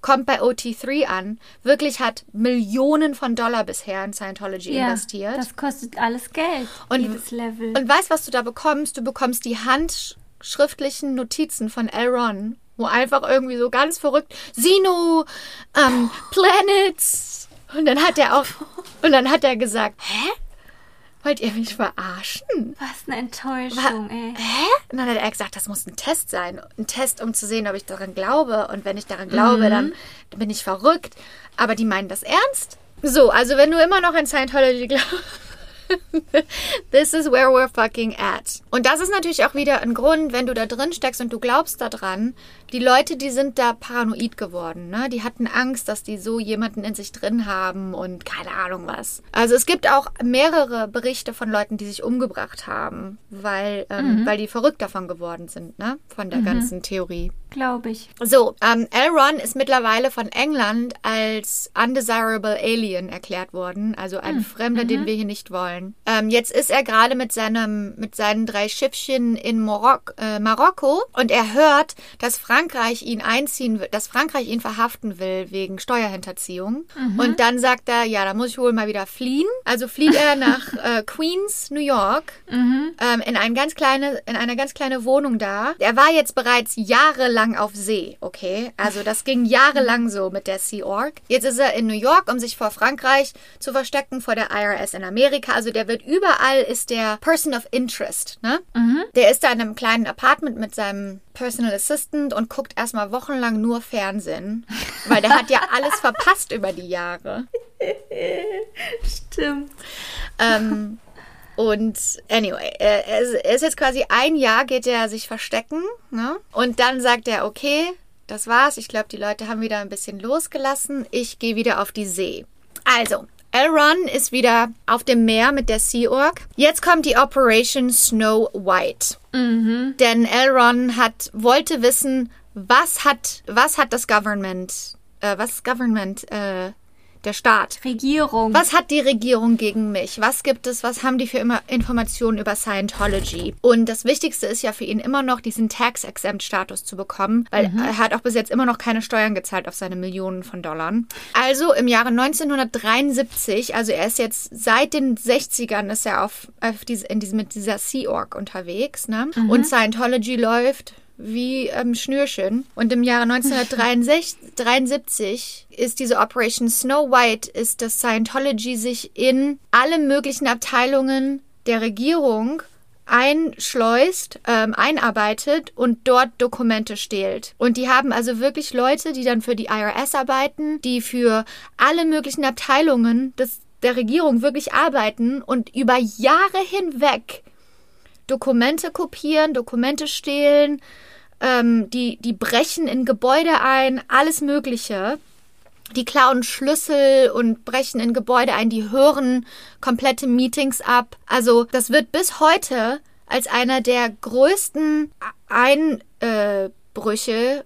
kommt bei OT3 an, wirklich hat Millionen von Dollar bisher in Scientology ja, investiert. das kostet alles Geld, Und- Level. Und weißt, was du da bekommst? Du bekommst die handschriftlichen Notizen von Elron, wo einfach irgendwie so ganz verrückt Sino, ähm, Planets. Und dann hat er auch, und dann hat er gesagt, hä? Wollt ihr mich verarschen? Was eine Enttäuschung, ey. Hä? Und dann hat er gesagt, das muss ein Test sein. Ein Test, um zu sehen, ob ich daran glaube. Und wenn ich daran glaube, dann bin ich verrückt. Aber die meinen das ernst? So, also wenn du immer noch an Scientology glaubst. This is where we're fucking at. Und das ist natürlich auch wieder ein Grund, wenn du da drin steckst und du glaubst daran. Die Leute, die sind da paranoid geworden. Ne? Die hatten Angst, dass die so jemanden in sich drin haben und keine Ahnung was. Also es gibt auch mehrere Berichte von Leuten, die sich umgebracht haben, weil, ähm, weil die verrückt davon geworden sind, ne? Von der ganzen Theorie. Glaube ich. So, ähm, L. Ron ist mittlerweile von England als undesirable alien erklärt worden, also ein Hm, Fremder, mhm. den wir hier nicht wollen. Ähm, jetzt ist er gerade mit seinem mit seinen drei Schiffchen in Marok äh, Marokko und er hört, dass Frankreich ihn einziehen will, dass Frankreich ihn verhaften will wegen Steuerhinterziehung. Mhm. Und dann sagt er, ja, da muss ich wohl mal wieder fliehen. Also flieht er nach äh, Queens, New York, Mhm. ähm, in, ein ganz kleine, in eine ganz kleine Wohnung da. Er war jetzt bereits jahrelang auf See, okay? Also das ging jahrelang so mit der Sea Org. Jetzt ist er in New York, um sich vor Frankreich zu verstecken, vor der IRS in Amerika. Also der wird überall, ist der Person of Interest, ne? Der ist da in einem kleinen Apartment mit seinem Personal Assistant und guckt erstmal wochenlang nur Fernsehen, weil der hat ja alles verpasst über die Jahre. Stimmt. Ähm, und anyway, er ist- jetzt quasi ein Jahr, geht er sich verstecken. Ne? Und dann sagt er, okay, das war's. Ich glaube, die Leute haben wieder ein bisschen losgelassen. Ich gehe wieder auf die See. Also, Elron ist wieder auf dem Meer mit der Sea Org. Jetzt kommt die Operation Snow White. Denn Elron hat, wollte wissen, was hat, was hat das Government, äh, was Government, äh, der Staat, Regierung. was hat die Regierung gegen mich? Was gibt es? Was haben die für immer Informationen über Scientology? Und das Wichtigste ist ja für ihn immer noch, diesen Tax-Exempt-Status zu bekommen, weil er hat auch bis jetzt immer noch keine Steuern gezahlt auf seine Millionen von Dollar. Also im Jahre 1973, also er ist jetzt seit den 60ern ist er auf, auf diese, in diesem, mit dieser Sea Org unterwegs, ne? Und Scientology läuft wie ähm, Schnürchen. Und im Jahre 1973 ist diese Operation Snow White, ist, dass Scientology sich in alle möglichen Abteilungen der Regierung einschleust, ähm, einarbeitet und dort Dokumente stehlt. Und die haben also wirklich Leute, die dann für die IRS arbeiten, die für alle möglichen Abteilungen des, der Regierung wirklich arbeiten und über Jahre hinweg Dokumente kopieren, Dokumente stehlen, ähm, die, die brechen in Gebäude ein, alles Mögliche. Die klauen Schlüssel und brechen in Gebäude ein, die hören komplette Meetings ab. Also das wird bis heute als einer der größten Einbrüche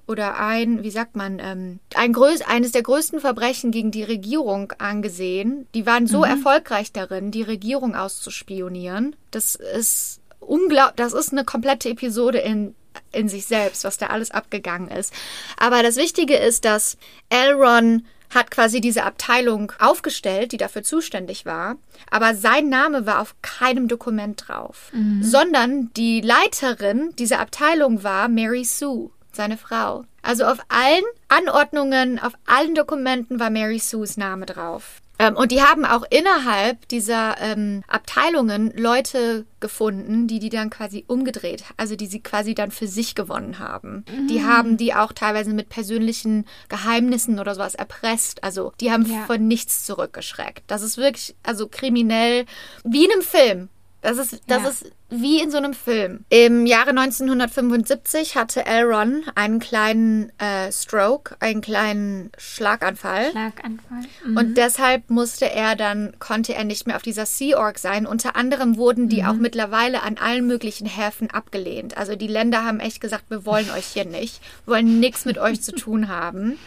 oder ein, wie sagt man, ähm, ein größ eines der größten Verbrechen gegen die Regierung angesehen. Die waren so erfolgreich darin, die Regierung auszuspionieren. Das ist unglaublich, das ist eine komplette Episode in in sich selbst, was da alles abgegangen ist. Aber das Wichtige ist, dass Elron hat quasi diese Abteilung aufgestellt, die dafür zuständig war, aber sein Name war auf keinem Dokument drauf, sondern die Leiterin dieser Abteilung war Mary Sue, seine Frau. Also auf allen Anordnungen, auf allen Dokumenten war Mary Sues Name drauf. Ähm, und die haben auch innerhalb dieser ähm, Abteilungen Leute gefunden, die die dann quasi umgedreht, also die sie quasi dann für sich gewonnen haben. Die haben die auch teilweise mit persönlichen Geheimnissen oder sowas erpresst. Also die haben Ja. von nichts zurückgeschreckt. Das ist wirklich, also kriminell, wie in einem Film. Das ist, das Ja. ist wie in so einem Film. Im Jahre 1975 hatte Elron einen kleinen äh, Stroke, einen kleinen Schlaganfall. Schlaganfall. Und deshalb musste er dann, konnte er nicht mehr auf dieser Sea Org sein. Unter anderem wurden die auch mittlerweile an allen möglichen Häfen abgelehnt. Also die Länder haben echt gesagt, wir wollen euch hier nicht, wir wollen nichts mit euch zu tun haben.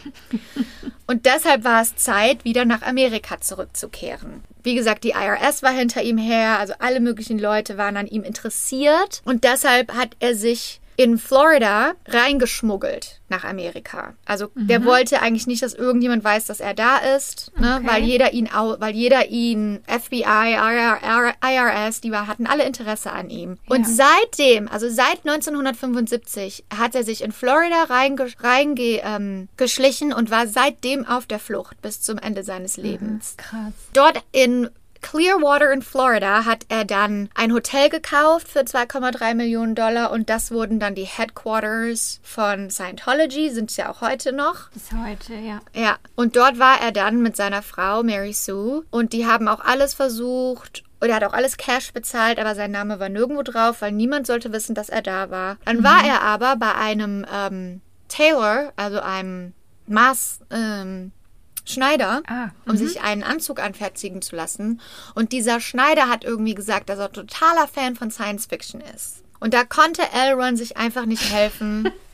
Und deshalb war es Zeit, wieder nach Amerika zurückzukehren. Wie gesagt, die IRS war hinter ihm her, also alle möglichen Leute waren an ihm interessiert. Und deshalb hat er sich in Florida reingeschmuggelt nach Amerika. Also der wollte eigentlich nicht, dass irgendjemand weiß, dass er da ist, ne? Okay. weil jeder ihn, weil jeder ihn, FBI, IR, IRS, die war, hatten alle Interesse an ihm. Und Ja. seitdem, also seit 1975, hat er sich in Florida reingeschlichen reinge, ähm, und war seitdem auf der Flucht bis zum Ende seines Lebens. Krass. Dort in Clearwater in Florida hat er dann ein Hotel gekauft für 2,3 Millionen Dollar und das wurden dann die Headquarters von Scientology, sind es ja auch heute noch. Bis heute, ja. Ja, und dort war er dann mit seiner Frau Mary Sue und die haben auch alles versucht und er hat auch alles Cash bezahlt, aber sein Name war nirgendwo drauf, weil niemand sollte wissen, dass er da war. Dann war er aber bei einem ähm, Tailor, also einem Maß, ähm, Schneider, Ah, um sich einen Anzug anfertigen zu lassen. Und dieser Schneider hat irgendwie gesagt, dass er totaler Fan von Science Fiction ist. Und da konnte Elron sich einfach nicht helfen.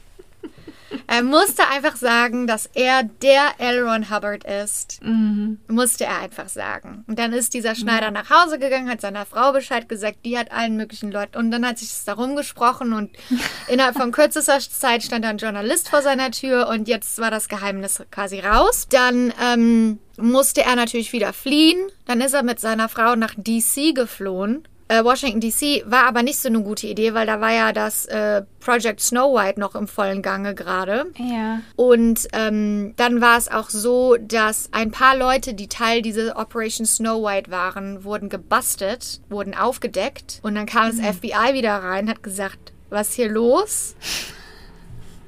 Er musste einfach sagen, dass er der L. Ron Hubbard ist. Mhm. Musste er einfach sagen. Und dann ist dieser Schneider nach Hause gegangen, hat seiner Frau Bescheid gesagt, die hat allen möglichen Leuten. Und dann hat sich das darum gesprochen und innerhalb von kürzester Zeit stand da ein Journalist vor seiner Tür und jetzt war das Geheimnis quasi raus. Dann ähm, musste er natürlich wieder fliehen. Dann ist er mit seiner Frau nach DC geflohen. Äh, Washington DC war aber nicht so eine gute Idee, weil da war ja das äh, Project Snow White noch im vollen Gange gerade. Ja. Und ähm, dann war es auch so, dass ein paar Leute, die Teil dieser Operation Snow White waren, wurden gebastelt, wurden aufgedeckt. Und dann kam das FBI wieder rein, hat gesagt, was hier los?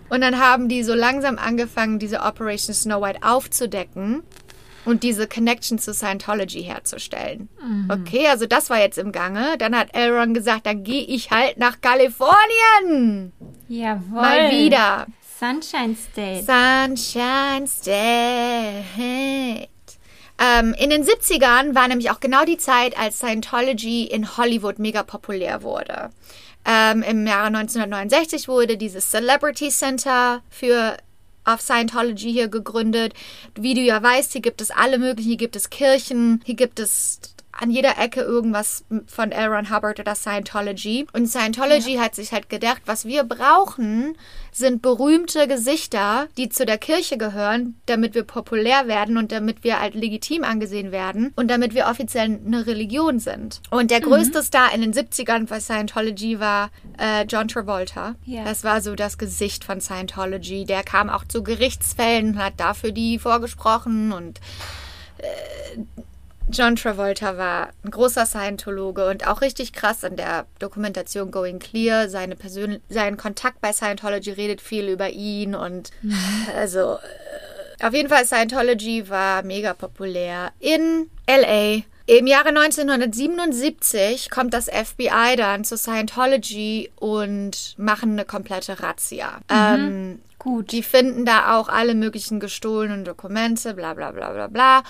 Und dann haben die so langsam angefangen, diese Operation Snow White aufzudecken und diese Connection zu Scientology herzustellen. Okay, also das war jetzt im Gange. Dann hat Elron gesagt, dann gehe ich halt nach Kalifornien. Jawohl. Mal wieder. Sunshine State. Sunshine State. Ähm, in den 70ern war nämlich auch genau die Zeit, als Scientology in Hollywood mega populär wurde. Ähm, Im Jahre 1969 wurde dieses Celebrity Center für auf Scientology hier gegründet. Wie du ja weißt, hier gibt es alle möglichen, hier gibt es Kirchen, hier gibt es an jeder Ecke irgendwas von L. Ron Hubbard oder Scientology. Und Scientology hat sich halt gedacht, was wir brauchen, sind berühmte Gesichter, die zu der Kirche gehören, damit wir populär werden und damit wir halt legitim angesehen werden und damit wir offiziell eine Religion sind. Und der größte Star in den 70ern bei Scientology war äh, John Travolta. Ja. Das war so das Gesicht von Scientology. Der kam auch zu Gerichtsfällen und hat dafür die vorgesprochen und John Travolta war ein großer Scientologe und auch richtig krass an der Dokumentation Going Clear. Seine Persön sein Kontakt bei Scientology redet viel über ihn und also äh, auf jeden Fall Scientology war mega populär in LA. Im Jahre 1977 kommt das FBI dann zu Scientology und machen eine komplette Razzia. Ähm, Gut. die finden da auch alle möglichen gestohlenen Dokumente, bla bla bla bla bla.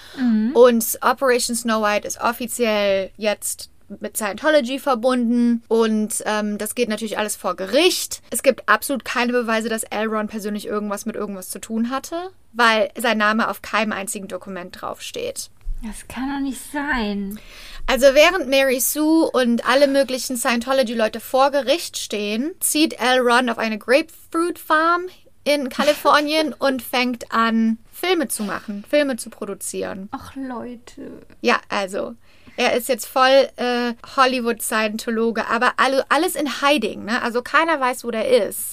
Und Operation Snow White ist offiziell jetzt mit Scientology verbunden und ähm, das geht natürlich alles vor Gericht. Es gibt absolut keine Beweise, dass L. Ron persönlich irgendwas mit irgendwas zu tun hatte, weil sein Name auf keinem einzigen Dokument draufsteht. Das kann doch nicht sein. Also während Mary Sue und alle möglichen Scientology-Leute vor Gericht stehen, zieht L. Ron auf eine Grapefruit Farm in Kalifornien und fängt an, Filme zu machen, Filme zu produzieren. Ach, Leute. Ja, also. Er ist jetzt voll äh, Hollywood-Scientologe, aber alle, alles in Hiding, ne? Also keiner weiß, wo der ist.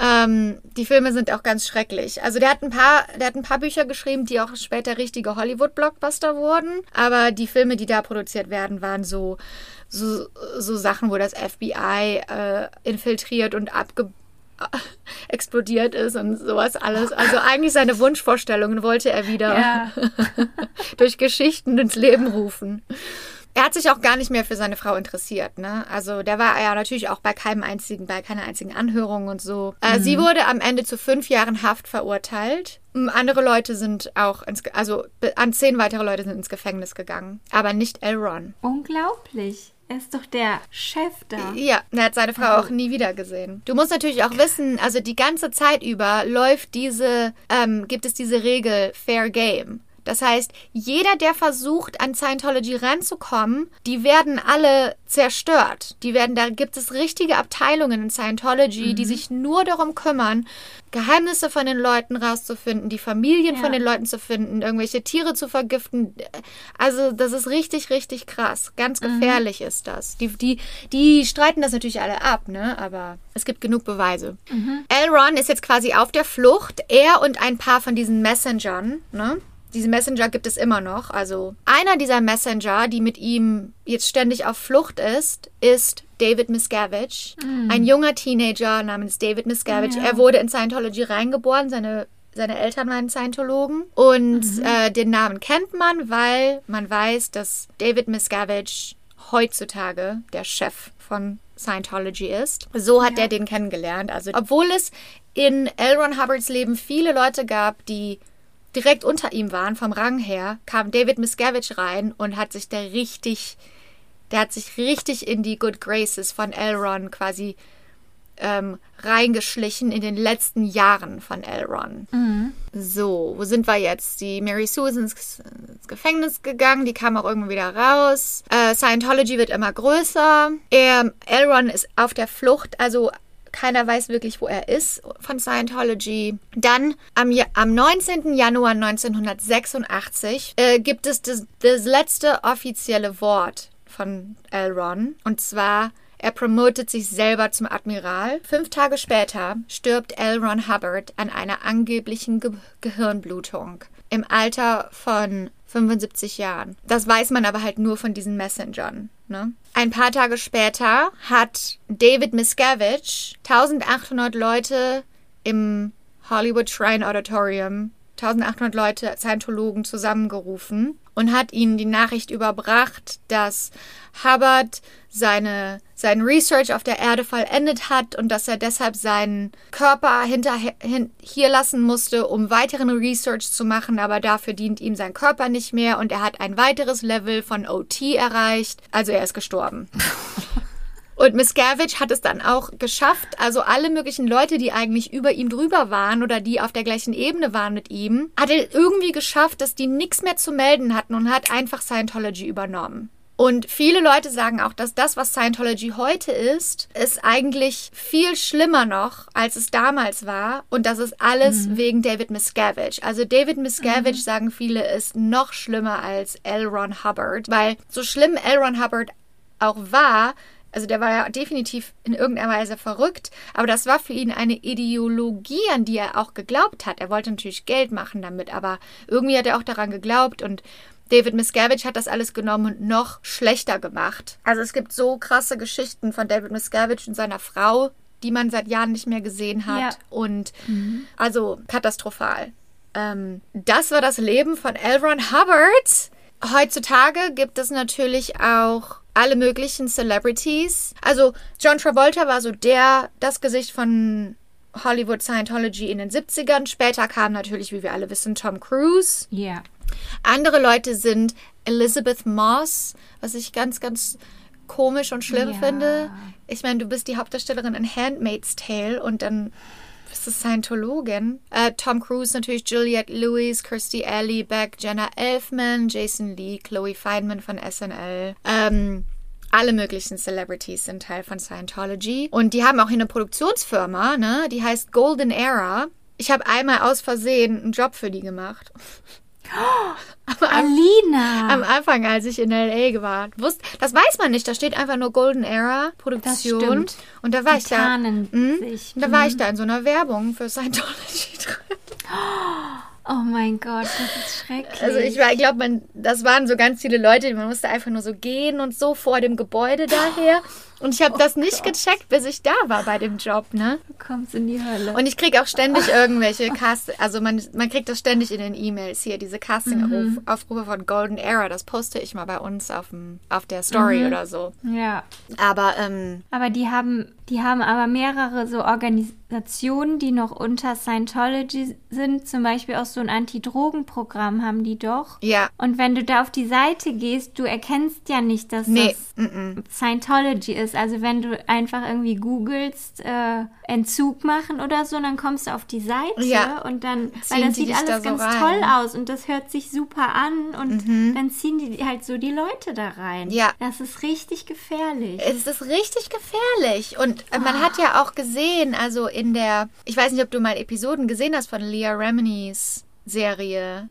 Ähm, die Filme sind auch ganz schrecklich. Also der hat ein paar, der hat ein paar Bücher geschrieben, die auch später richtige Hollywood-Blockbuster wurden. Aber die Filme, die da produziert werden, waren so, so, so Sachen, wo das FBI äh, infiltriert und abge explodiert ist und sowas alles. Also eigentlich seine Wunschvorstellungen wollte er wieder Ja. durch Geschichten ins Leben rufen. Er hat sich auch gar nicht mehr für seine Frau interessiert, ne? Also der war ja natürlich auch bei keinem einzigen, bei keiner einzigen Anhörung und so. Äh, Sie wurde am Ende zu fünf Jahren Haft verurteilt. Andere Leute sind auch ins, also an zehn weitere Leute sind ins Gefängnis gegangen, aber nicht L. Ron. Unglaublich. Er ist doch der Chef da. Ja, er hat seine Frau auch nie wieder gesehen. Du musst natürlich auch wissen, also die ganze Zeit über läuft diese, ähm, gibt es diese Regel Fair Game. Das heißt, jeder, der versucht, an Scientology ranzukommen, die werden alle zerstört. Die werden, da gibt es richtige Abteilungen in Scientology, die sich nur darum kümmern, Geheimnisse von den Leuten rauszufinden, die Familien von Ja. den Leuten zu finden, irgendwelche Tiere zu vergiften. Also, das ist richtig, richtig krass. Ganz gefährlich ist das. Die, die, die streiten das natürlich alle ab, ne? Aber es gibt genug Beweise. L. Ron ist jetzt quasi auf der Flucht. Er und ein paar von diesen Messengern, ne? Diese Messenger gibt es immer noch. Also einer dieser Messenger, die mit ihm jetzt ständig auf Flucht ist, ist David Miscavige. Ein junger Teenager namens David Miscavige. Ja. Er wurde in Scientology reingeboren. Seine, seine Eltern waren Scientologen. Und äh, den Namen kennt man, weil man weiß, dass David Miscavige heutzutage der Chef von Scientology ist. So hat er den kennengelernt. Also, obwohl es in L. Ron Hubbards Leben viele Leute gab, die direkt unter ihm waren, vom Rang her, kam David Miscavige rein und hat sich da richtig, der hat sich richtig in die Good Graces von L. Ron quasi ähm, reingeschlichen in den letzten Jahren von L. Ron. So, wo sind wir jetzt? Die Mary Sue ist ins, Gefängnis gegangen, die kam auch irgendwann wieder raus. Äh, Scientology wird immer größer. Er, L. Ron ist auf der Flucht, also keiner weiß wirklich, wo er ist von Scientology. Dann am, am 19. Januar 1986 äh, gibt es das, das letzte offizielle Wort von L. Ron. Und zwar, er promotet sich selber zum Admiral. Fünf Tage später stirbt L. Ron Hubbard an einer angeblichen Ge Gehirnblutung. Im Alter von 75 Jahren. Das weiß man aber halt nur von diesen Messengern. Ne? Ein paar Tage später hat David Miscavige 1800 Leute im Hollywood Shrine Auditorium, 1800 Leute, Scientologen zusammengerufen und hat ihnen die Nachricht überbracht, dass Hubbard seine, sein Research auf der Erde vollendet hat und dass er deshalb seinen Körper hinterher, hin, hier lassen musste, um weiteren Research zu machen, aber dafür dient ihm sein Körper nicht mehr und er hat ein weiteres Level von OT erreicht, also er ist gestorben. Und Miscavige hat es dann auch geschafft, also alle möglichen Leute, die eigentlich über ihm drüber waren oder die auf der gleichen Ebene waren mit ihm, hat er irgendwie geschafft, dass die nichts mehr zu melden hatten und hat einfach Scientology übernommen. Und viele Leute sagen auch, dass das, was Scientology heute ist, ist eigentlich viel schlimmer noch, als es damals war. Und das ist alles wegen David Miscavige. Also David Miscavige, sagen viele, ist noch schlimmer als L. Ron Hubbard. Weil so schlimm L. Ron Hubbard auch war, also der war ja definitiv in irgendeiner Weise verrückt, aber das war für ihn eine Ideologie, an die er auch geglaubt hat. Er wollte natürlich Geld machen damit, aber irgendwie hat er auch daran geglaubt und David Miscavige hat das alles genommen und noch schlechter gemacht. Also es gibt so krasse Geschichten von David Miscavige und seiner Frau, die man seit Jahren nicht mehr gesehen hat Ja. und also katastrophal. Ähm, das war das Leben von L. Ron Hubbard. Heutzutage gibt es natürlich auch alle möglichen Celebrities. Also John Travolta war so der, das Gesicht von Hollywood Scientology in den 70ern. Später kam natürlich, wie wir alle wissen, Tom Cruise. Ja. Andere Leute sind Elizabeth Moss, was ich ganz, ganz komisch und schlimm Ja. finde. Ich meine, du bist die Hauptdarstellerin in Handmaid's Tale und dann bist du Scientologin. Äh, Tom Cruise natürlich, Juliette Lewis, Kirstie Alley, Beck, Jenna Elfman, Jason Lee, Chloe Feynman von SNL. Ähm, alle möglichen Celebrities sind Teil von Scientology. Und die haben auch hier eine Produktionsfirma, ne? Die heißt Golden Era. Ich habe einmal aus Versehen einen Job für die gemacht. Alina! Am Anfang, als ich in LA war. Wusst, das weiß man nicht. Da steht einfach nur Golden Era Produktion. stimmt. Und da war Die ich da. tarnen Mhm. sich. Da war ich da in so einer Werbung für Scientology drin. Oh mein Gott, das ist schrecklich. Also ich, ich glaube, das waren so ganz viele Leute, man musste einfach nur so gehen und so vor dem Gebäude daher. Und ich habe das nicht gecheckt, bis ich da war bei dem Job, ne? du kommst in die Hölle. Und ich kriege auch ständig irgendwelche Cast, also man, man kriegt das ständig in den E-Mails hier, diese Casting-Aufrufe von Golden Era, das poste ich mal bei uns auf, dem, auf der Story oder so. ja. Aber ähm, Aber die haben, die haben aber mehrere so Organisationen, die noch unter Scientology sind. Zum Beispiel auch so ein Anti-Drogen-Programm haben die doch. ja, Und wenn du da auf die Seite gehst, du erkennst ja nicht, dass nee, das mm, Scientology ist. Also wenn du einfach irgendwie googelst, äh, Entzug machen oder so, dann kommst du auf die Seite Ja. und dann, Ziehen weil das sieht alles da so ganz rein. Mhm. toll aus und das hört sich super an und dann ziehen die halt so die Leute da rein. Ja. Das ist richtig gefährlich. es ist richtig gefährlich. Und äh, man hat ja auch gesehen, also in der, ich weiß nicht, ob du mal Episoden gesehen hast von Leah Remini's Serie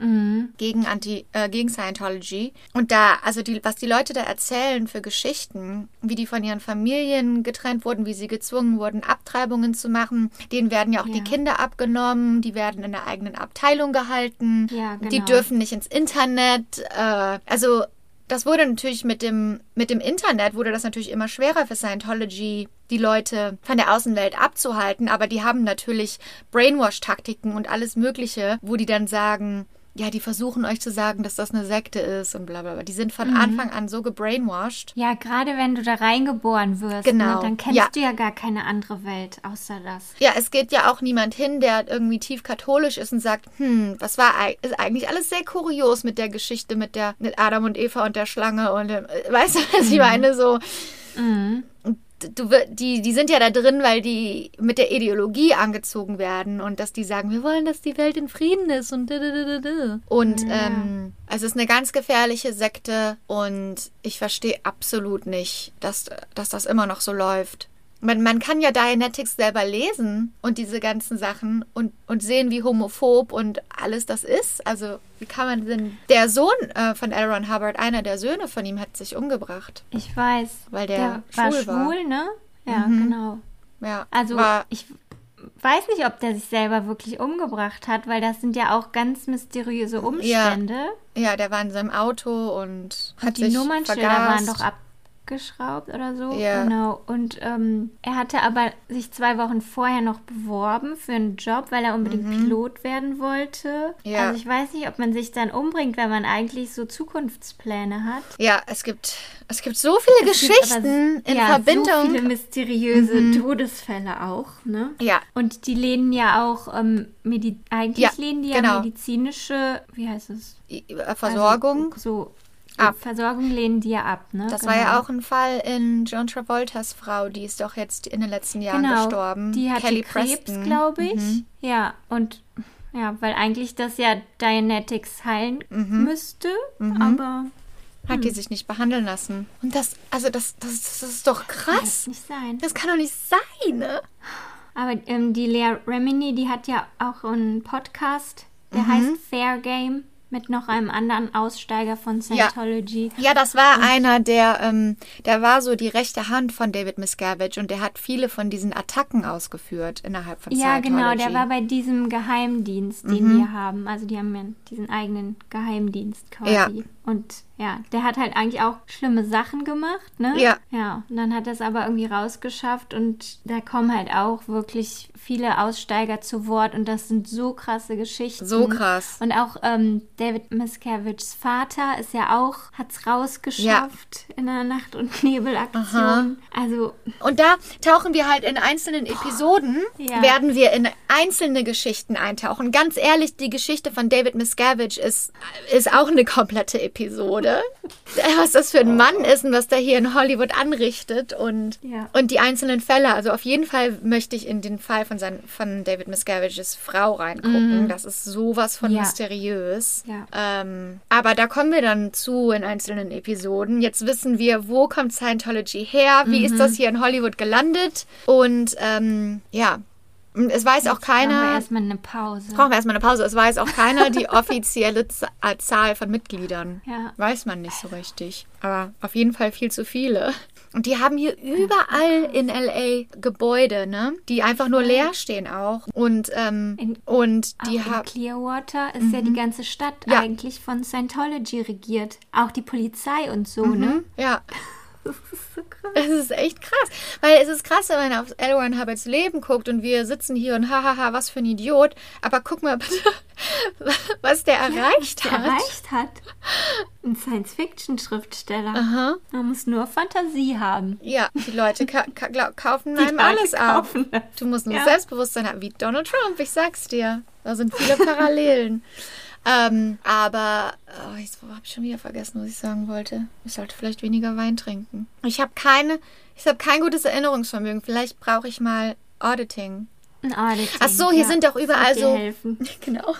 gegen Anti, äh, gegen Scientology. Und da, also die, was die Leute da erzählen für Geschichten, wie die von ihren Familien getrennt wurden, wie sie gezwungen wurden, Abtreibungen zu machen, denen werden ja auch die Ja. Kinder abgenommen, die werden in der eigenen Abteilung gehalten, Ja, die genau. dürfen nicht ins Internet. Äh, also das wurde natürlich mit dem, mit dem Internet wurde das natürlich immer schwerer für Scientology, die Leute von der Außenwelt abzuhalten, aber die haben natürlich Brainwash-Taktiken und alles Mögliche, wo die dann sagen, ja, die versuchen euch zu sagen, dass das eine Sekte ist und bla bla bla. Die sind von Anfang an so gebrainwashed. Ja, gerade wenn du da reingeboren wirst, Genau. ne, dann kennst Ja. du ja gar keine andere Welt außer das. Ja, es geht ja auch niemand hin, der irgendwie tief katholisch ist und sagt, hm, was war ist eigentlich alles sehr kurios mit der Geschichte mit der mit Adam und Eva und der Schlange und äh, weißt du, was ich meine so du, die, die sind ja da drin, weil die mit der Ideologie angezogen werden und dass die sagen, wir wollen, dass die Welt in Frieden ist und. Und ähm, es ist eine ganz gefährliche Sekte und ich verstehe absolut nicht, dass, dass das immer noch so läuft. Man, man kann ja Dianetics selber lesen und diese ganzen Sachen und, und sehen, wie homophob und alles das ist. Also, wie kann man denn. Der Sohn äh, von L. Ron Hubbard, einer der Söhne von ihm, hat sich umgebracht. Ich weiß. Weil der war schwul war. schwul, ne? Ja, genau. Ja. Also war, ich weiß nicht, ob der sich selber wirklich umgebracht hat, weil das sind ja auch ganz mysteriöse Umstände. ja, der war in seinem Auto und hat Und die sich Nummernschilder vergast. waren doch abgeschraubt oder so. Ja. Genau. Und ähm, er hatte aber sich zwei Wochen vorher noch beworben für einen Job, weil er unbedingt Pilot werden wollte. Mhm. Ja. Also ich weiß nicht, ob man sich dann umbringt, wenn man eigentlich so Zukunftspläne hat. Ja, es gibt, es gibt so viele Es Geschichten aber, in ja, Verbindung. So viele mysteriöse Todesfälle auch, ne? Ja. Und die lehnen ja auch, ähm, Medi eigentlich lehnen die ja genau. medizinische, wie heißt es? Äh, Versorgung. Also, so, Ab. Versorgung lehnen die ja ab, ne? das Genau. war ja auch ein Fall in John Travoltas Frau, die ist doch jetzt in den letzten Jahren genau. gestorben. Die hatte Kelly Krebs, glaube ich. Mhm. Ja, und ja, weil eigentlich das ja Dianetics heilen Mhm. müsste, aber Hat Hm. die sich nicht behandeln lassen. Und das, also das, das, das ist doch kann krass. nicht sein. Das kann doch nicht sein, ne? Aber ähm, die Lea Remini, die hat ja auch einen Podcast, der Mhm. heißt Fair Game mit noch einem anderen Aussteiger von Ja. Scientology. Ja, das war einer, der, ähm, der war so die rechte Hand von David Miscavige und der hat viele von diesen Attacken ausgeführt innerhalb von Ja, genau, Scientology. der war bei diesem Geheimdienst, den Mhm. wir haben. Also die haben ja diesen eigenen Geheimdienst quasi. Ja. Und ja, der hat halt eigentlich auch schlimme Sachen gemacht, ne? Ja. Ja, und dann hat er es aber irgendwie rausgeschafft und da kommen halt auch wirklich viele Aussteiger zu Wort und das sind so krasse Geschichten. So krass. Und auch ähm, David Miscaviges Vater ist ja auch, hat es rausgeschafft in der Nacht- und Nebelaktion. Also Und da tauchen wir halt in einzelnen Episoden, Ja. werden wir in einzelne Geschichten eintauchen. Ganz ehrlich, die Geschichte von David Miscavige ist, ist auch eine komplette Episode. Was das für ein Mann ist und was der hier in Hollywood anrichtet und, Ja. und die einzelnen Fälle. Also auf jeden Fall möchte ich in den Fall von, sein, von David Miscaviges Frau reingucken. Das ist sowas von. Ja. mysteriös. Ja. Ähm, aber da kommen wir dann zu in einzelnen Episoden. Jetzt wissen wir, wo kommt Scientology her, wie Mhm. ist das hier in Hollywood gelandet und ähm, ja, es weiß auch Machen wir keiner. erstmal eine Pause. Brauchen wir erstmal eine Pause. Es weiß auch keiner die offizielle äh, Zahl von Mitgliedern. Ja. Weiß man nicht so richtig. Aber auf jeden Fall viel zu viele. Und die haben hier überall in LA Gebäude, ne? Die einfach nur leer stehen auch. Und, ähm, In- und die in haben. Clearwater ist ja die ganze Stadt Mhm. Ja. eigentlich von Scientology regiert. Auch die Polizei und so, ne? Ja. Das ist so krass. Es ist echt krass. Weil es ist krass, wenn man auf L. Ron Hubbards Leben guckt und wir sitzen hier und hahaha, was für ein Idiot. Aber guck mal bitte, was der erreicht Der hat. erreicht hat. Ein Science-Fiction-Schriftsteller. Aha. Man muss nur Fantasie haben. Ja, die Leute ka ka kaufen Die einem Leute alles ab. kaufen das. Du musst nur Ja. Selbstbewusstsein haben, wie Donald Trump, ich sag's dir. Da sind viele Parallelen. ähm, aber oh, jetzt habe ich schon wieder vergessen, was ich sagen wollte. Ich sollte vielleicht weniger Wein trinken. Ich habe keine, ich habe kein gutes Erinnerungsvermögen. Vielleicht brauche ich mal Auditing. Ein Auditing. Ach so, hier ja. sind doch überall so. helfen. Genau.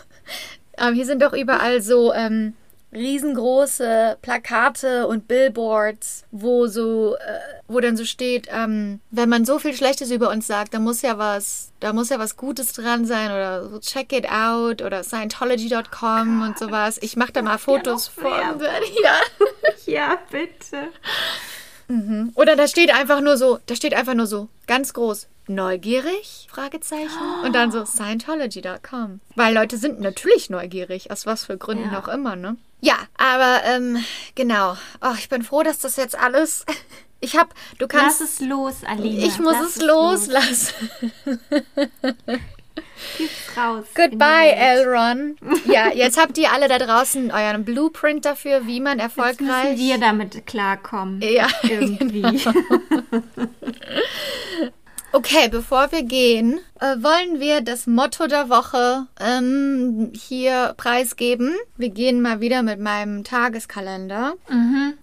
Ähm, hier sind doch überall so ähm, riesengroße Plakate und Billboards, wo so, äh, wo dann so steht, ähm, wenn man so viel Schlechtes über uns sagt, da muss ja was, da muss ja was Gutes dran sein oder so check it out oder Scientology.com und sowas. Ich mache da mal Fotos von. Ja. Ja, bitte. Oder da steht einfach nur so, da steht einfach nur so ganz groß neugierig Fragezeichen und dann so Scientology.com, weil Leute sind natürlich neugierig, aus was für Gründen Ja. auch immer, ne? Ja, aber ähm, genau. Oh, ich bin froh, dass das jetzt alles. Ich hab, du Lass kannst. es los, Alina. ich muss Lass es loslassen. Gib's raus. Goodbye. Elron. Ja, jetzt habt ihr alle da draußen euren Blueprint dafür, wie man Jetzt erfolgreich. müssen wir damit klarkommen. Ja, Irgendwie. Oh Okay, bevor wir gehen, äh, wollen wir das Motto der Woche ähm, hier preisgeben. Wir gehen mal wieder mit meinem Tageskalender.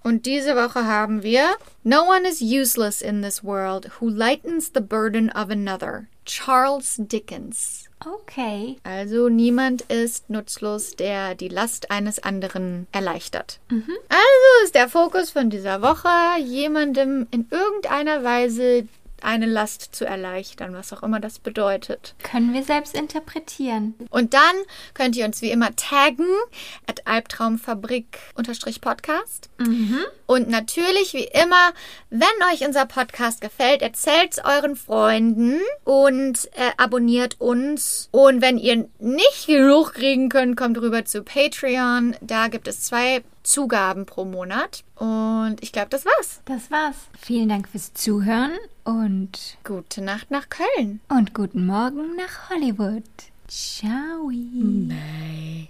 Und diese Woche haben wir No one is useless in this world who lightens the burden of another. Charles Dickens. Okay. Also niemand ist nutzlos, der die Last eines anderen erleichtert. Also ist der Fokus von dieser Woche, jemandem in irgendeiner Weise eine Last zu erleichtern, was auch immer das bedeutet. Können wir selbst interpretieren. Und dann könnt ihr uns wie immer taggen at albtraumfabrik-podcast. Und natürlich wie immer, wenn euch unser Podcast gefällt, erzählt es euren Freunden und äh, abonniert uns. Und wenn ihr nicht genug kriegen könnt, kommt rüber zu Patreon. Da gibt es zwei Zugaben pro Monat. Und ich glaube, das war's. Das war's. Vielen Dank fürs Zuhören und, Gute Nacht nach Köln. und guten Morgen nach Hollywood. Ciao.